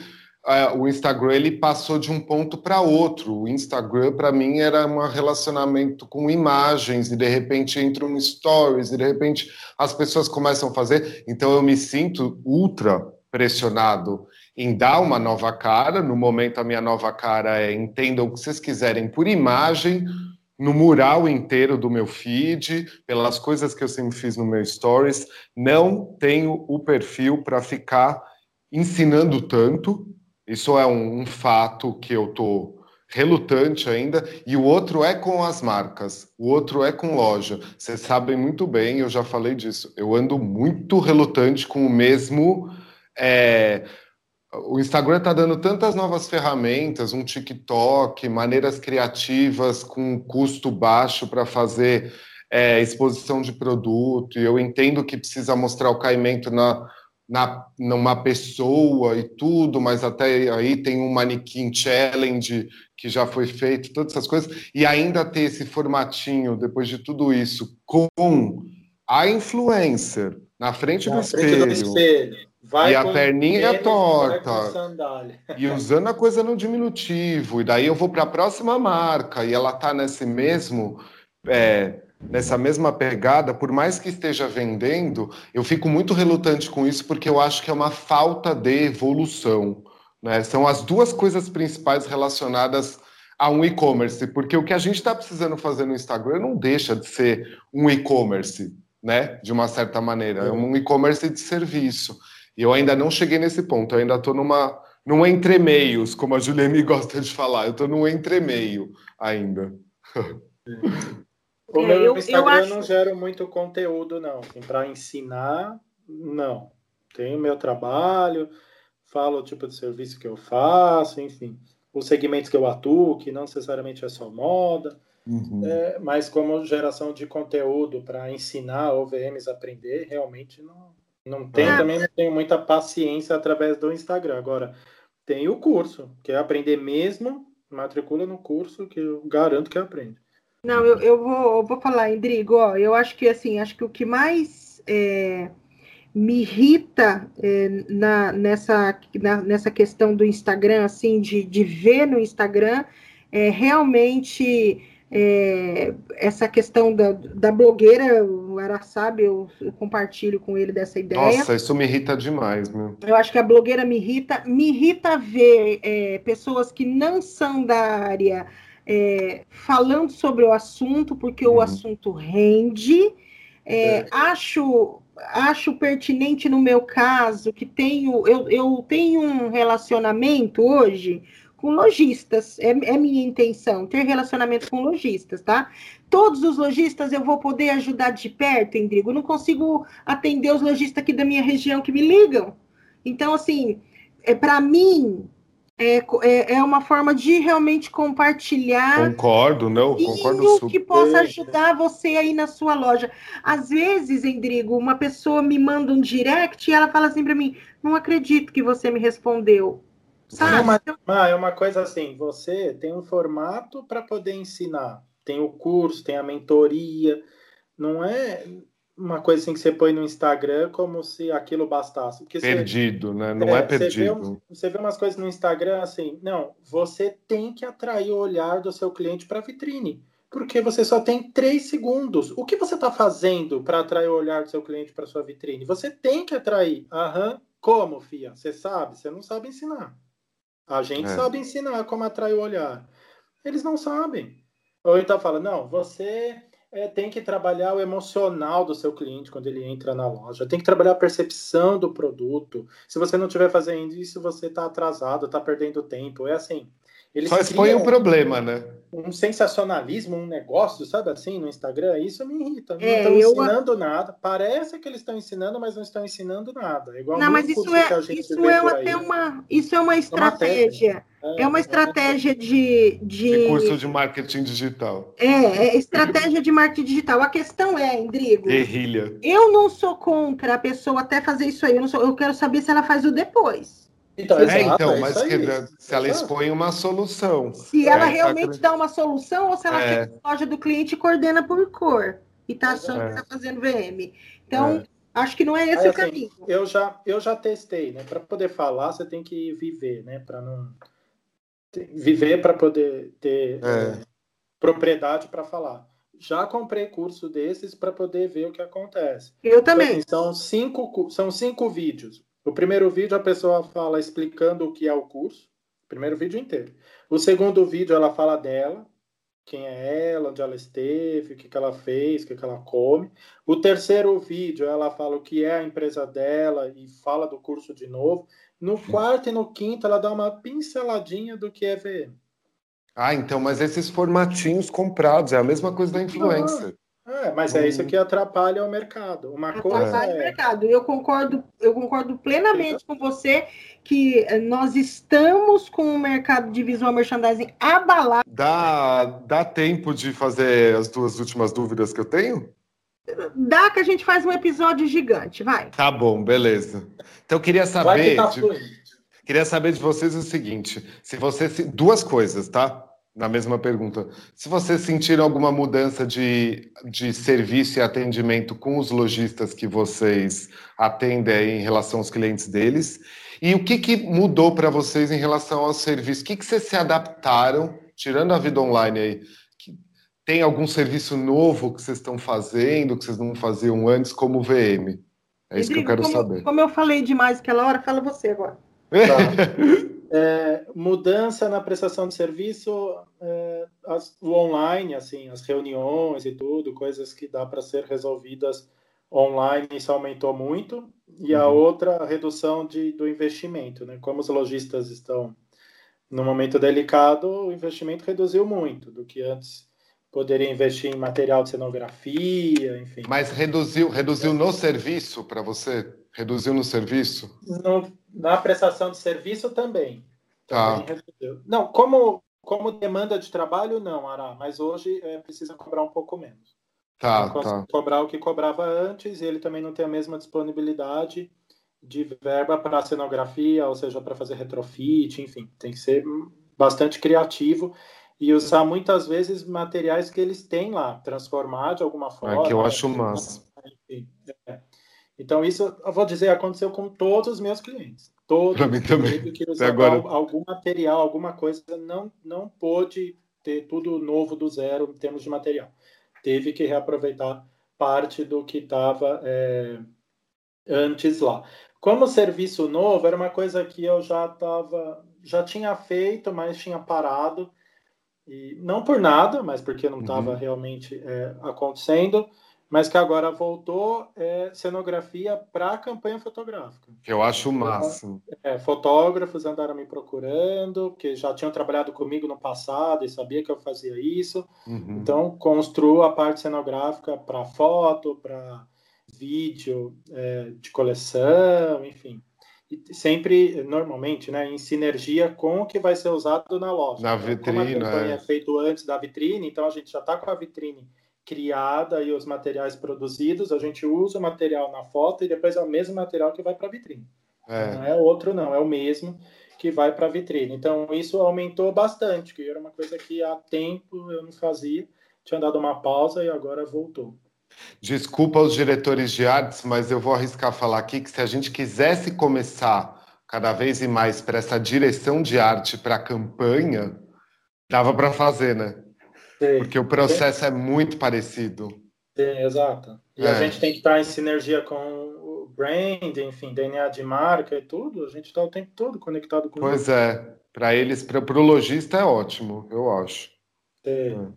uh, o Instagram ele passou de um ponto para outro. O Instagram, para mim, era um relacionamento com imagens, e de repente entra um stories, e de repente as pessoas começam a fazer. Então eu me sinto ultra pressionado em dar uma nova cara. No momento, a minha nova cara é entendam o que vocês quiserem por imagem, no mural inteiro do meu feed, pelas coisas que eu sempre fiz no meu stories. Não tenho o perfil para ficar ensinando tanto, isso é um, um fato que eu estou relutante ainda. E o outro é com as marcas, o outro é com loja. Vocês sabem muito bem, eu já falei disso. Eu ando muito relutante com o mesmo. É... O Instagram está dando tantas novas ferramentas, um TikTok, maneiras criativas com custo baixo para fazer é, exposição de produto. E eu entendo que precisa mostrar o caimento na na, numa pessoa e tudo, mas até aí tem um manequim challenge que já foi feito, todas essas coisas, e ainda ter esse formatinho, depois de tudo isso, com a influencer na frente, na do, frente espelho, do espelho. Vai e a perninha torta. E usando a coisa no diminutivo. E daí eu vou para a próxima marca e ela tá nesse mesmo. É, nessa mesma pegada, por mais que esteja vendendo, eu fico muito relutante com isso porque eu acho que é uma falta de evolução. Né? São as duas coisas principais relacionadas a um e-commerce, porque o que a gente está precisando fazer no Instagram não deixa de ser um e-commerce, né? De uma certa maneira, é um e-commerce de serviço. E eu ainda não cheguei nesse ponto, eu ainda estou numa num entremeios, como a Juliane gosta de falar, eu estou num entremeio ainda. O é, meu eu, Instagram eu acho... não gera muito conteúdo, não. Assim, Para ensinar, não. Tenho meu trabalho, falo o tipo de serviço que eu faço, enfim. Os segmentos que eu atuo, que não necessariamente é só moda. Uhum. É, mas como geração de conteúdo para ensinar OVMs a aprender, realmente não, não tem, ah. também não tenho muita paciência através do Instagram. Agora, tem o curso, que é aprender mesmo, matricula no curso que eu garanto que aprende. Não, eu, eu, vou, eu vou falar, Indrigo, ó, eu acho que assim, acho que o que mais é, me irrita é, na, nessa, na, nessa questão do Instagram, assim, de, de ver no Instagram, é realmente é, essa questão da, da blogueira, o Ara sabe, eu, eu, compartilho com ele dessa ideia. Nossa, isso me irrita demais, meu. Eu acho que a blogueira me irrita, me irrita ver é, pessoas que não são da área é, falando sobre o assunto, porque uhum. o assunto rende. É, é. Acho, acho pertinente no meu caso que tenho, eu, eu tenho um relacionamento hoje com lojistas, é, é, minha intenção, ter relacionamento com lojistas, tá? Todos os lojistas eu vou poder ajudar de perto, Endrigo. não consigo atender os lojistas aqui da minha região que me ligam. Então, assim, é, para mim, é, é, é uma forma de realmente compartilhar. Concordo, não, concordo super. que possa ajudar você aí na sua loja. Às vezes, Endrigo, uma pessoa me manda um direct e ela fala assim para mim: não acredito que você me respondeu. Sabe? Não, mas, mas é uma coisa assim: você tem um formato para poder ensinar, tem o curso, tem a mentoria, não é uma coisa assim que você põe no Instagram como se aquilo bastasse. Porque perdido, você, né? Não é, é perdido. Você vê, você vê, umas coisas no Instagram assim, não, você tem que atrair o olhar do seu cliente para a vitrine. Porque você só tem três segundos. O que você está fazendo para atrair o olhar do seu cliente para sua vitrine? Você tem que atrair. Aham. Como, Fia? Você sabe? Você não sabe ensinar. A gente é. sabe ensinar como atrair o olhar. Eles não sabem. Ou então fala, não, você é, tem que trabalhar o emocional do seu cliente quando ele entra na loja, tem que trabalhar a percepção do produto. Se você não estiver fazendo isso, você está atrasado, está perdendo tempo. É assim. Eles Só expõe um problema, né? Um sensacionalismo, um negócio, sabe assim, no Instagram, isso me irrita. Não é, estão eu... ensinando nada. Parece que eles estão ensinando, mas não estão ensinando nada. É igual não, mas isso é, isso é até uma, isso é uma estratégia. É, é uma estratégia de, de... de curso de marketing digital. É, é estratégia de marketing digital. A questão é, Indrigo. Guerrilha. Eu não sou contra a pessoa até fazer isso aí. Eu, não sou, eu quero saber se ela faz o depois. Então, é, exato, então, é mas que, se ela expõe uma solução. Se ela é, realmente dá uma solução ou se ela é. na loja do cliente e coordena por cor e está achando que está fazendo VM. Então, é. acho que não é esse Aí, o assim, caminho. Eu já, eu já testei, né? Para poder falar, você tem que viver, né? Para não viver para poder ter é. propriedade para falar. Já comprei curso desses para poder ver o que acontece. Eu também. Então, são cinco, são cinco vídeos. O primeiro vídeo a pessoa fala explicando o que é o curso, primeiro vídeo inteiro. O segundo vídeo ela fala dela, quem é ela, onde ela esteve, o que, que ela fez, o que, que ela come. O terceiro vídeo ela fala o que é a empresa dela e fala do curso de novo. No quarto e no quinto ela dá uma pinceladinha do que é VM. Ah, então, mas esses formatinhos comprados é a mesma coisa da influencer. É, mas é isso que atrapalha o mercado. Uma atrapalha coisa é... o mercado. Eu concordo, eu concordo plenamente com você que eh, nós estamos com o mercado de visual merchandising abalado. Dá, dá tempo de fazer as duas últimas dúvidas que eu tenho? Dá que a gente faz um episódio gigante, vai. Tá bom, beleza. Então eu queria saber. Que tá de, queria saber de vocês o seguinte: se você. Duas coisas, tá? Na mesma pergunta. Se vocês sentiram alguma mudança de, de serviço e atendimento com os lojistas que vocês atendem em relação aos clientes deles, e o que, que mudou para vocês em relação aos serviços? O que, que vocês se adaptaram, tirando a vida online aí? Tem algum serviço novo que vocês estão fazendo, que vocês não faziam antes, como VM? É isso Rodrigo, que eu quero como, saber. Como eu falei demais aquela hora, fala você agora. Tá. É, mudança na prestação de serviço, é, as, o online, assim, as reuniões e tudo, coisas que dá para ser resolvidas online, isso aumentou muito. E a uhum. outra, a redução de, do investimento, né? Como os lojistas estão no momento delicado, o investimento reduziu muito do que antes poderia investir em material de cenografia, enfim. Mas reduziu, reduziu no serviço para você? Reduziu no serviço? No, na prestação de serviço também. Tá. não, como, como demanda de trabalho, não, Ará, mas hoje é, precisa cobrar um pouco menos. Tá, tá. Cobrar o que cobrava antes e ele também não tem a mesma disponibilidade de verba para cenografia, ou seja, para fazer retrofit, enfim, tem que ser bastante criativo e usar muitas vezes materiais que eles têm lá, transformar de alguma forma. É que eu acho massa. Enfim, é. Então, isso, eu vou dizer, aconteceu com todos os meus clientes. Todos Para mim também. que agora... algum material, alguma coisa, não, não pôde ter tudo novo do zero em termos de material. Teve que reaproveitar parte do que estava é, antes lá. Como serviço novo, era uma coisa que eu já estava, já tinha feito, mas tinha parado. E não por nada, mas porque não estava uhum. realmente é, acontecendo mas que agora voltou é cenografia para a campanha fotográfica. Que eu acho o máximo. É, fotógrafos andaram me procurando, que já tinham trabalhado comigo no passado e sabia que eu fazia isso. Uhum. Então, construo a parte cenográfica para foto, para vídeo é, de coleção, enfim. E sempre, normalmente, né, em sinergia com o que vai ser usado na loja. Na vitrine, Como a campanha é. é feito antes da vitrine, então a gente já está com a vitrine criada e os materiais produzidos, a gente usa o material na foto e depois é o mesmo material que vai para a vitrine. É. Não é outro, não, é o mesmo que vai para a vitrine. Então, isso aumentou bastante, que era uma coisa que há tempo eu não fazia, tinha dado uma pausa e agora voltou. Desculpa os diretores de artes, mas eu vou arriscar falar aqui que se a gente quisesse começar cada vez mais para essa direção de arte para a campanha, dava para fazer, né? Sim. Porque o processo Sim. é muito parecido. Sim, exato. E é. a gente tem que estar em sinergia com o brand, enfim, DNA de marca e tudo. A gente está o tempo todo conectado com Pois isso. é. Para eles, para o lojista é ótimo, eu acho. Sim.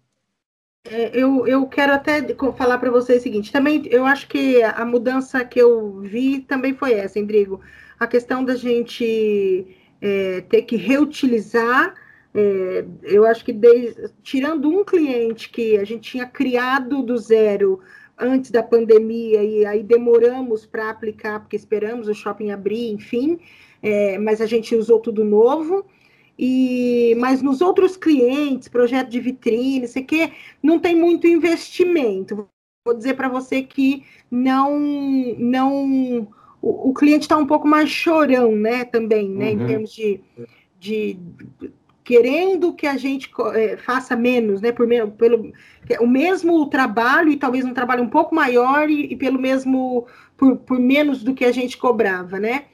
É, eu, eu quero até falar para vocês o seguinte: também eu acho que a mudança que eu vi também foi essa, Endrigo. A questão da gente é, ter que reutilizar. É, eu acho que desde, tirando um cliente que a gente tinha criado do zero antes da pandemia e aí demoramos para aplicar porque esperamos o shopping abrir, enfim, é, mas a gente usou tudo novo. E, mas nos outros clientes, projeto de vitrine, sei que não tem muito investimento. Vou dizer para você que não, não, o, o cliente está um pouco mais chorão, né? Também, né? Uhum. Em termos de, de querendo que a gente é, faça menos, né? Por pelo o mesmo trabalho e talvez um trabalho um pouco maior e, e pelo mesmo por, por menos do que a gente cobrava, né?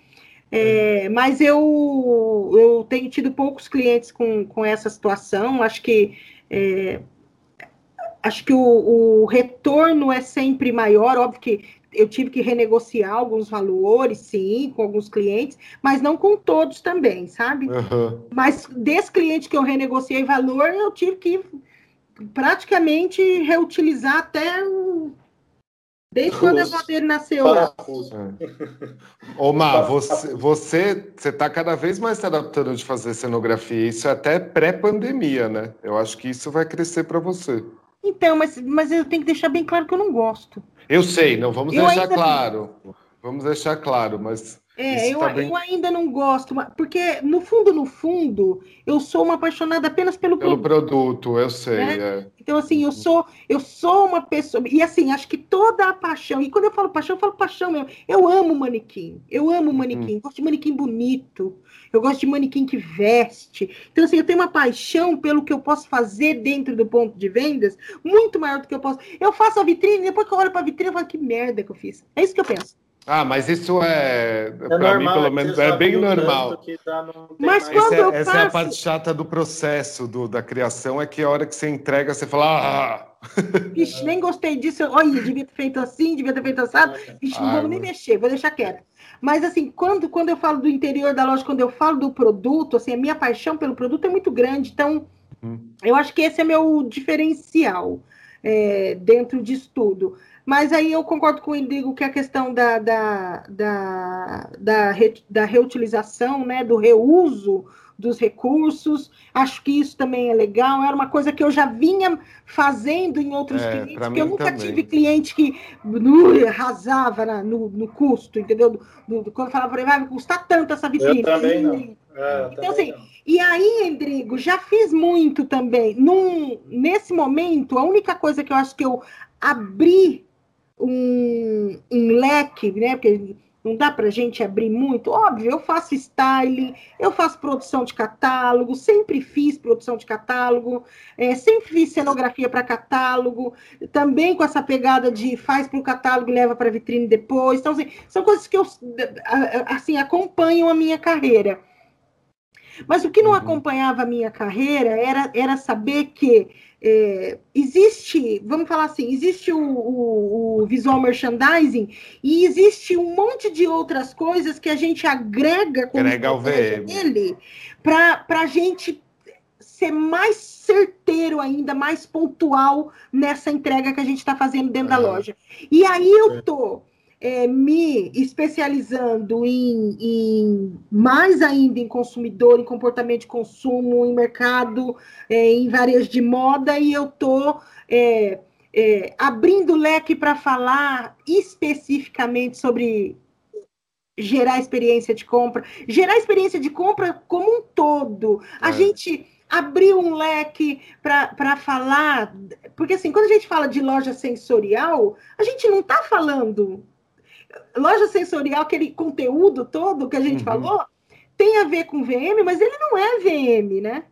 É, mas eu, eu tenho tido poucos clientes com, com essa situação. Acho que é, acho que o, o, retorno é sempre maior. Óbvio que eu tive que renegociar alguns valores, sim, com alguns clientes, mas não com todos também, sabe? Uhum. Mas desse cliente que eu renegociei valor, eu tive que praticamente reutilizar até o Desde quando a Valdeiro nasceu. Parafuso. É. Ô, Mar, você, você, você tá cada vez mais se adaptando de fazer cenografia. Isso é até pré-pandemia, né? Eu acho que isso vai crescer para você. Então, mas, mas eu tenho que deixar bem claro que eu não gosto. Eu sei, não vamos eu deixar claro. Vamos deixar claro, mas é, eu, tá bem... eu, ainda não gosto, porque no fundo, no fundo, eu sou uma apaixonada apenas pelo, pelo produto. eu sei. Né? É. Então, assim, eu sou, eu sou uma pessoa. E assim, acho que toda a paixão, e quando eu falo paixão, eu falo paixão mesmo. Eu amo manequim. Eu amo manequim. Hum. Gosto de manequim bonito. Eu gosto de manequim que veste. Então, assim, eu tenho uma paixão pelo que eu posso fazer dentro do ponto de vendas, muito maior do que eu posso. Eu faço a vitrine, depois que eu olho para a vitrine, eu falo que merda que eu fiz. É isso que eu penso. Ah, mas isso é, é para mim, pelo menos, é bem normal. Mas quando essa, eu essa é a parte chata do processo do, da criação, é que a hora que você entrega, você fala. Ah! Vixe, nem gostei disso. Olha, devia ter feito assim, devia ter feito assado. Vixe, não vou nem mexer, vou deixar quieto. Mas assim, quando, quando eu falo do interior da loja, quando eu falo do produto, assim, a minha paixão pelo produto é muito grande. Então, hum. eu acho que esse é meu diferencial é, dentro disso tudo. Mas aí eu concordo com o Indigo que a questão da, da, da, da, re, da reutilização, né, do reuso dos recursos, acho que isso também é legal. Era uma coisa que eu já vinha fazendo em outros é, clientes, porque eu nunca também. tive cliente que uh, arrasava na, no, no custo, entendeu? Do, do, quando falava, vai custar tanto essa vitrine. Eu também não. É, então, assim, não. e aí, Endrigo, já fiz muito também. Num, nesse momento, a única coisa que eu acho que eu abri um, um leque, né? Porque não dá para a gente abrir muito. Óbvio, eu faço styling, eu faço produção de catálogo, sempre fiz produção de catálogo, é, sempre fiz cenografia para catálogo, também com essa pegada de faz para o catálogo e leva para vitrine depois. Então, assim, são coisas que eu assim, acompanham a minha carreira. Mas o que não uhum. acompanhava a minha carreira era, era saber que é, existe, vamos falar assim, existe o, o, o, visual merchandising e existe um monte de outras coisas que a gente agrega com agrega o dele para a gente ser mais certeiro ainda, mais pontual nessa entrega que a gente está fazendo dentro da loja. E aí eu tô é, me especializando em, em, mais ainda em consumidor, em comportamento de consumo, em mercado, é, em varejo de moda, e eu estou é, é, abrindo leque para falar especificamente sobre gerar experiência de compra, gerar experiência de compra como um todo. A é. gente abriu um leque para falar, porque assim, quando a gente fala de loja sensorial, a gente não está falando loja sensorial, aquele conteúdo todo que a gente uhum. falou, tem a ver com VM, mas ele não é VM, né?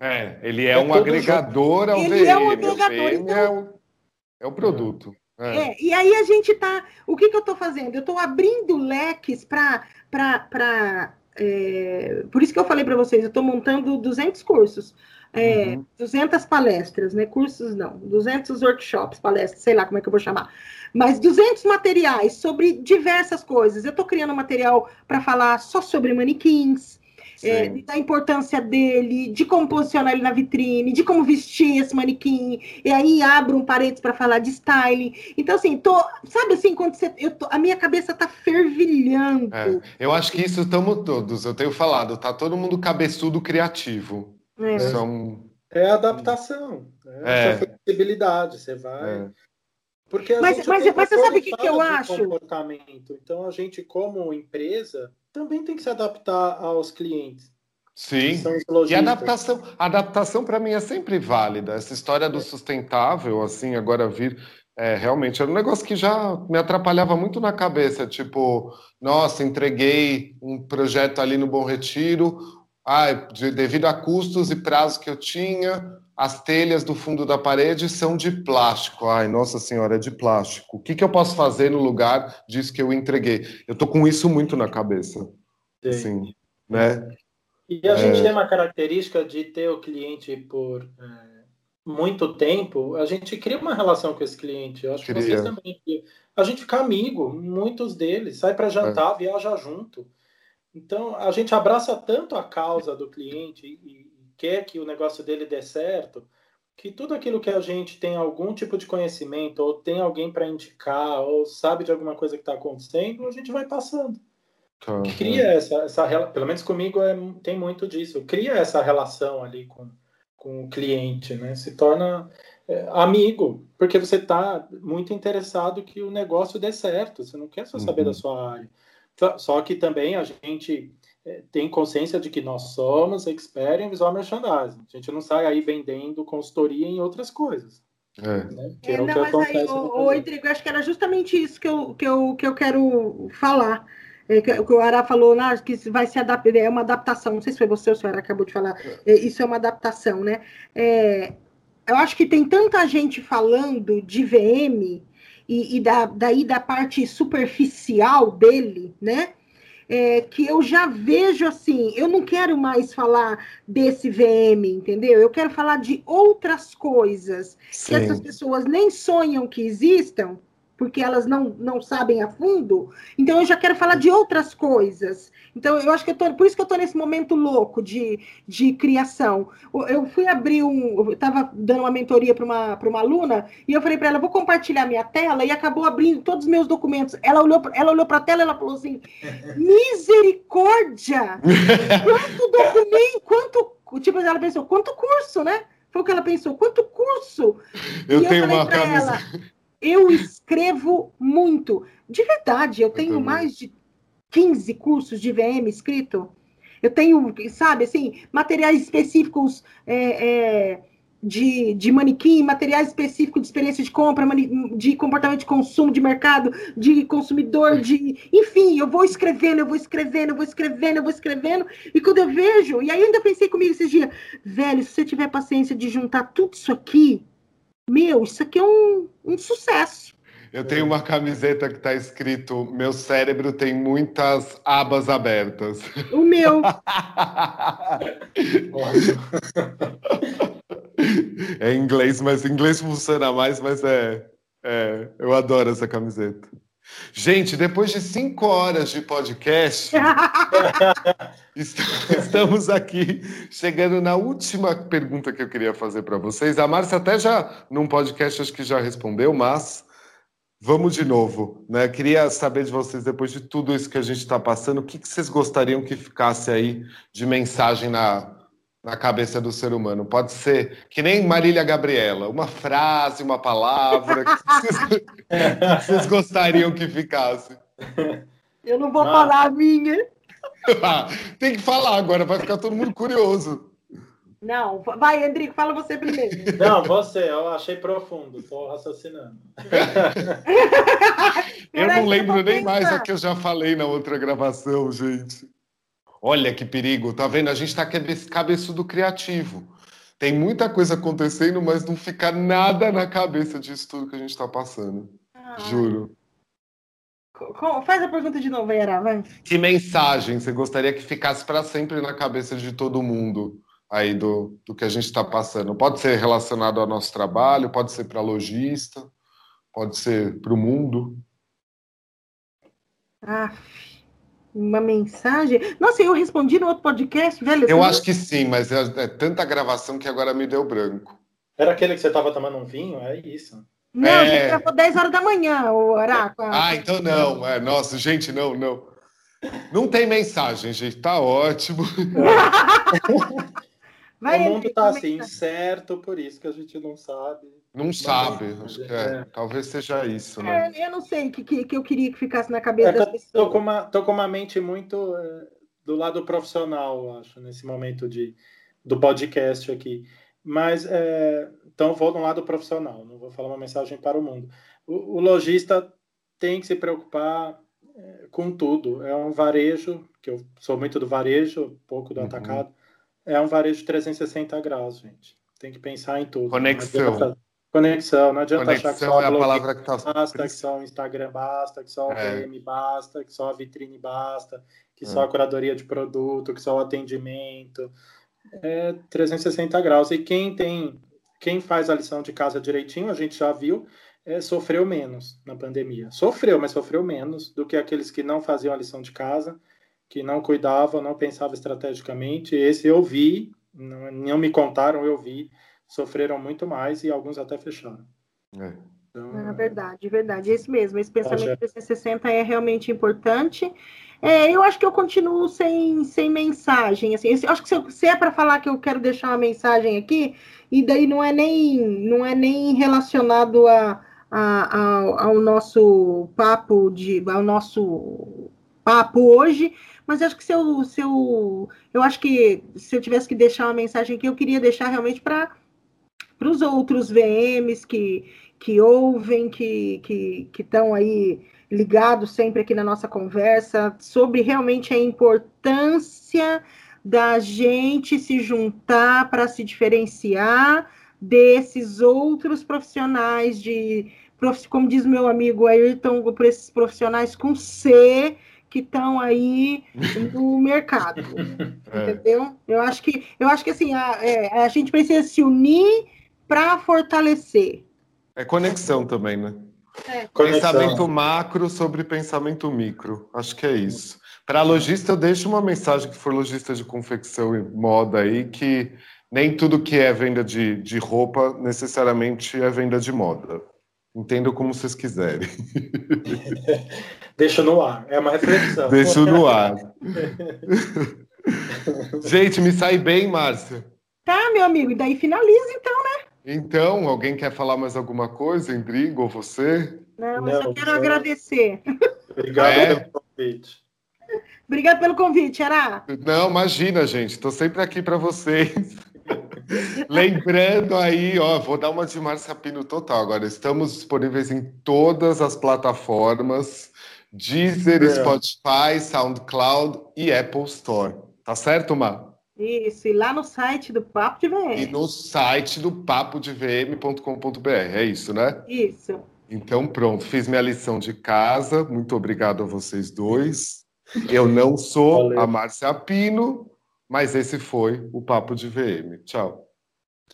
É, ele é, é um agregador ao ele VM. Ele é um agregador. Então, é, o, é o produto. É. é. e aí a gente tá. O que, que eu estou fazendo? Eu estou abrindo leques para. É, por isso que eu falei para vocês, eu estou montando 200 cursos. É, uhum. 200 palestras, né? Cursos não, 200 workshops, palestras, sei lá como é que eu vou chamar. Mas 200 materiais sobre diversas coisas. Eu estou criando material para falar só sobre manequins, é, da importância dele, de como posicionar ele na vitrine, de como vestir esse manequim, e aí abro um parênteses para falar de styling. Então, assim, tô, sabe assim, quando você. Eu tô, a minha cabeça tá fervilhando. É, eu acho que isso estamos todos, eu tenho falado, tá todo mundo cabeçudo criativo. É, São... é adaptação, é, é. flexibilidade, você vai. É. Porque mas, mas, mas você sabe o que, que eu acho? Comportamento. Então, a gente, como empresa, também tem que se adaptar aos clientes. Sim. E adaptação, adaptação para mim é sempre válida. Essa história do sustentável, assim, agora vir é, realmente era um negócio que já me atrapalhava muito na cabeça. Tipo, nossa, entreguei um projeto ali no Bom Retiro, ah, de, devido a custos e prazos que eu tinha, as telhas do fundo da parede são de plástico. Ai, nossa senhora, é de plástico. O que, que eu posso fazer no lugar disso que eu entreguei? Eu tô com isso muito na cabeça. Sim. Assim, né? E a é... gente tem uma característica de ter o cliente por é, muito tempo, a gente cria uma relação com esse cliente. Eu acho cria. que vocês também. A gente fica amigo, muitos deles, sai para jantar, é. viaja junto. Então, a gente abraça tanto a causa do cliente e, quer que o negócio dele dê certo, que tudo aquilo que a gente tem algum tipo de conhecimento, ou tem alguém para indicar, ou sabe de alguma coisa que está acontecendo, a gente vai passando. Uhum. Cria essa, essa pelo menos comigo é, tem muito disso, cria essa relação ali com, com o cliente, né? Se torna é, amigo, porque você está muito interessado que o negócio dê certo, você não quer só saber uhum. da sua área. Só que também a gente é, tem consciência de que nós somos expert em visual merchandising. A gente não sai aí vendendo consultoria em outras coisas. É. Né? Que é, é, o não, que mas aí, o, o Rodrigo, acho que era justamente isso que eu, que eu, que eu quero falar. É, que, que o Ara falou né, que vai se adaptar, é uma adaptação. Não sei se foi você ou se o Ara acabou de falar. É, isso é uma adaptação, né? É, eu acho que tem tanta gente falando de VM e, e da, daí da parte superficial dele, né? é, que eu já vejo assim, eu não quero mais falar desse VM, entendeu? Eu quero falar de outras coisas Sim. que essas pessoas nem sonham que existam, porque elas não, não sabem a fundo. Então eu já quero falar de outras coisas. Então, eu acho que eu tô, por isso que eu estou nesse momento louco de, de criação. Eu fui abrir um. Eu estava dando uma mentoria para uma, uma aluna e eu falei para ela: vou compartilhar minha tela, e acabou abrindo todos os meus documentos. Ela olhou, ela olhou para a tela e ela falou assim: misericórdia! Quanto documento, quanto. Tipo, ela pensou, quanto curso, né? Foi o que ela pensou, quanto curso? Eu e tenho eu uma camisa. Ela, eu escrevo muito. De verdade, eu, tenho mais de 15 cursos de VM escrito. Eu tenho, sabe, assim, materiais específicos é, é, de, de manequim, materiais específicos de experiência de compra, de comportamento de consumo, de mercado, de consumidor, de. Enfim, eu vou escrevendo, eu vou escrevendo, eu vou escrevendo, eu vou escrevendo. E quando eu vejo, e aí ainda pensei comigo esses dias, velho, se você tiver paciência de juntar tudo isso aqui, meu, isso aqui é um, um sucesso. Eu tenho uma camiseta que está escrito: Meu cérebro tem muitas abas abertas. O meu. é inglês, mas inglês funciona mais, mas é, é. Eu adoro essa camiseta. Gente, depois de cinco horas de podcast, estamos aqui chegando na última pergunta que eu queria fazer para vocês. A Márcia até já, num podcast, acho que já respondeu, mas Vamos de novo, né? Queria saber de vocês, depois de tudo isso que a gente está passando, o que, que, vocês gostariam que ficasse aí de mensagem na, na cabeça do ser humano? Pode ser que nem Marília Gabriela, uma frase, uma palavra, que vocês, que vocês gostariam que ficasse? Eu não vou ah. falar a minha. Tem que falar agora, vai ficar todo mundo curioso. Não, vai, Endrico, fala você primeiro. Não, você, eu achei profundo, estou raciocinando. eu não lembro nem mais a que eu já falei na outra gravação, gente. Olha que perigo, tá vendo? A gente está cabeçudo criativo. Tem muita coisa acontecendo, mas não fica nada na cabeça disso tudo que a gente está passando. Juro. Faz a pergunta de novo, Era, vai. Que mensagem você gostaria que ficasse para sempre na cabeça de todo mundo aí do, do que a gente está passando? Pode ser relacionado ao nosso trabalho, pode ser para lojista, pode ser para o mundo. Ah, uma mensagem. Nossa, eu respondi no outro podcast, velho. Eu acho que sim, mas é, é, tanta gravação que agora me deu branco. Era aquele que você estava tomando um vinho? É isso. Não, é... a gente gravou 10 horas da manhã, o Araco. Ah, então não. É, nossa, gente, não, não. Não tem mensagem, gente. Tá ótimo. Vai, o mundo tá assim, incerto, por isso que a gente não sabe. Não sabe, que é. é. Talvez seja isso, né? É, eu não sei o que, que, que, eu queria que ficasse na cabeça é, das pessoas. Tô com, uma, tô com uma mente muito é, do lado profissional, acho, nesse momento de, do podcast aqui. Mas, é, então, vou no lado profissional, não vou falar uma mensagem para o mundo. O, o lojista tem que se preocupar é, com tudo. É um varejo, que eu sou muito do varejo, pouco do uhum. atacado é um varejo 360 graus, gente. Tem que pensar em tudo. Conexão. Não Conexão. Não adianta Conexão achar que só é a palavra que tá... basta, que só o Instagram basta, que só o é. PM basta, que só a vitrine basta, que é. só a curadoria de produto, que só o atendimento. É 360 graus. E quem tem, quem faz a lição de casa direitinho, a gente já viu, é, sofreu menos na pandemia. Sofreu, mas sofreu menos do que aqueles que não faziam a lição de casa que não cuidava, não pensava estrategicamente. Esse eu vi, não, não me contaram, eu vi, sofreram muito mais e alguns até fecharam. É. Então, é verdade, verdade, é isso mesmo. Esse pensamento 360 é realmente importante. É, eu acho que eu continuo sem, sem mensagem. Assim, eu acho que se, se é para falar que eu quero deixar uma mensagem aqui, e daí não é nem, não é nem relacionado a, a, a, ao nosso papo de, ao nosso papo hoje, mas acho que se eu, se eu, eu acho que se eu tivesse que deixar uma mensagem aqui, eu queria deixar realmente para os outros VMs que, que ouvem, que estão aí ligados sempre aqui na nossa conversa, sobre realmente a importância da gente se juntar para se diferenciar desses outros profissionais de como diz meu amigo Ayrton, por esses profissionais com C que estão aí no mercado, é. entendeu? Eu acho que eu acho que assim a, é, a gente precisa se unir para fortalecer. É conexão também, né? É. Pensamento macro sobre pensamento micro. Acho que é isso. Para lojista, eu deixo uma mensagem que for lojista de confecção e moda aí, que nem tudo que é venda de, de roupa necessariamente é venda de moda. Entendo como vocês quiserem. Deixa no ar, é uma reflexão. Deixa no ar. Gente, me sai bem, Márcia. Tá, meu amigo, e daí finaliza então, né? Então, alguém quer falar mais alguma coisa, Endrigo, ou você? Não, eu só quero agradecer. Obrigado é. pelo convite. Obrigado pelo convite, Ará. Não, imagina, gente. Estou sempre aqui para vocês. Lembrando aí, ó, vou dar uma de Márcia Pino total agora. Estamos disponíveis em todas as plataformas: Deezer, é. Spotify, SoundCloud e Apple Store. Tá certo, Má? Isso, e lá no site do Papo de VM. E no site do papodevm.com.br, é isso, né? Isso. Então, pronto, fiz minha lição de casa. Muito obrigado a vocês dois. Eu não sou Valeu. a Márcia Pino, mas esse foi o Papo de VM. Tchau.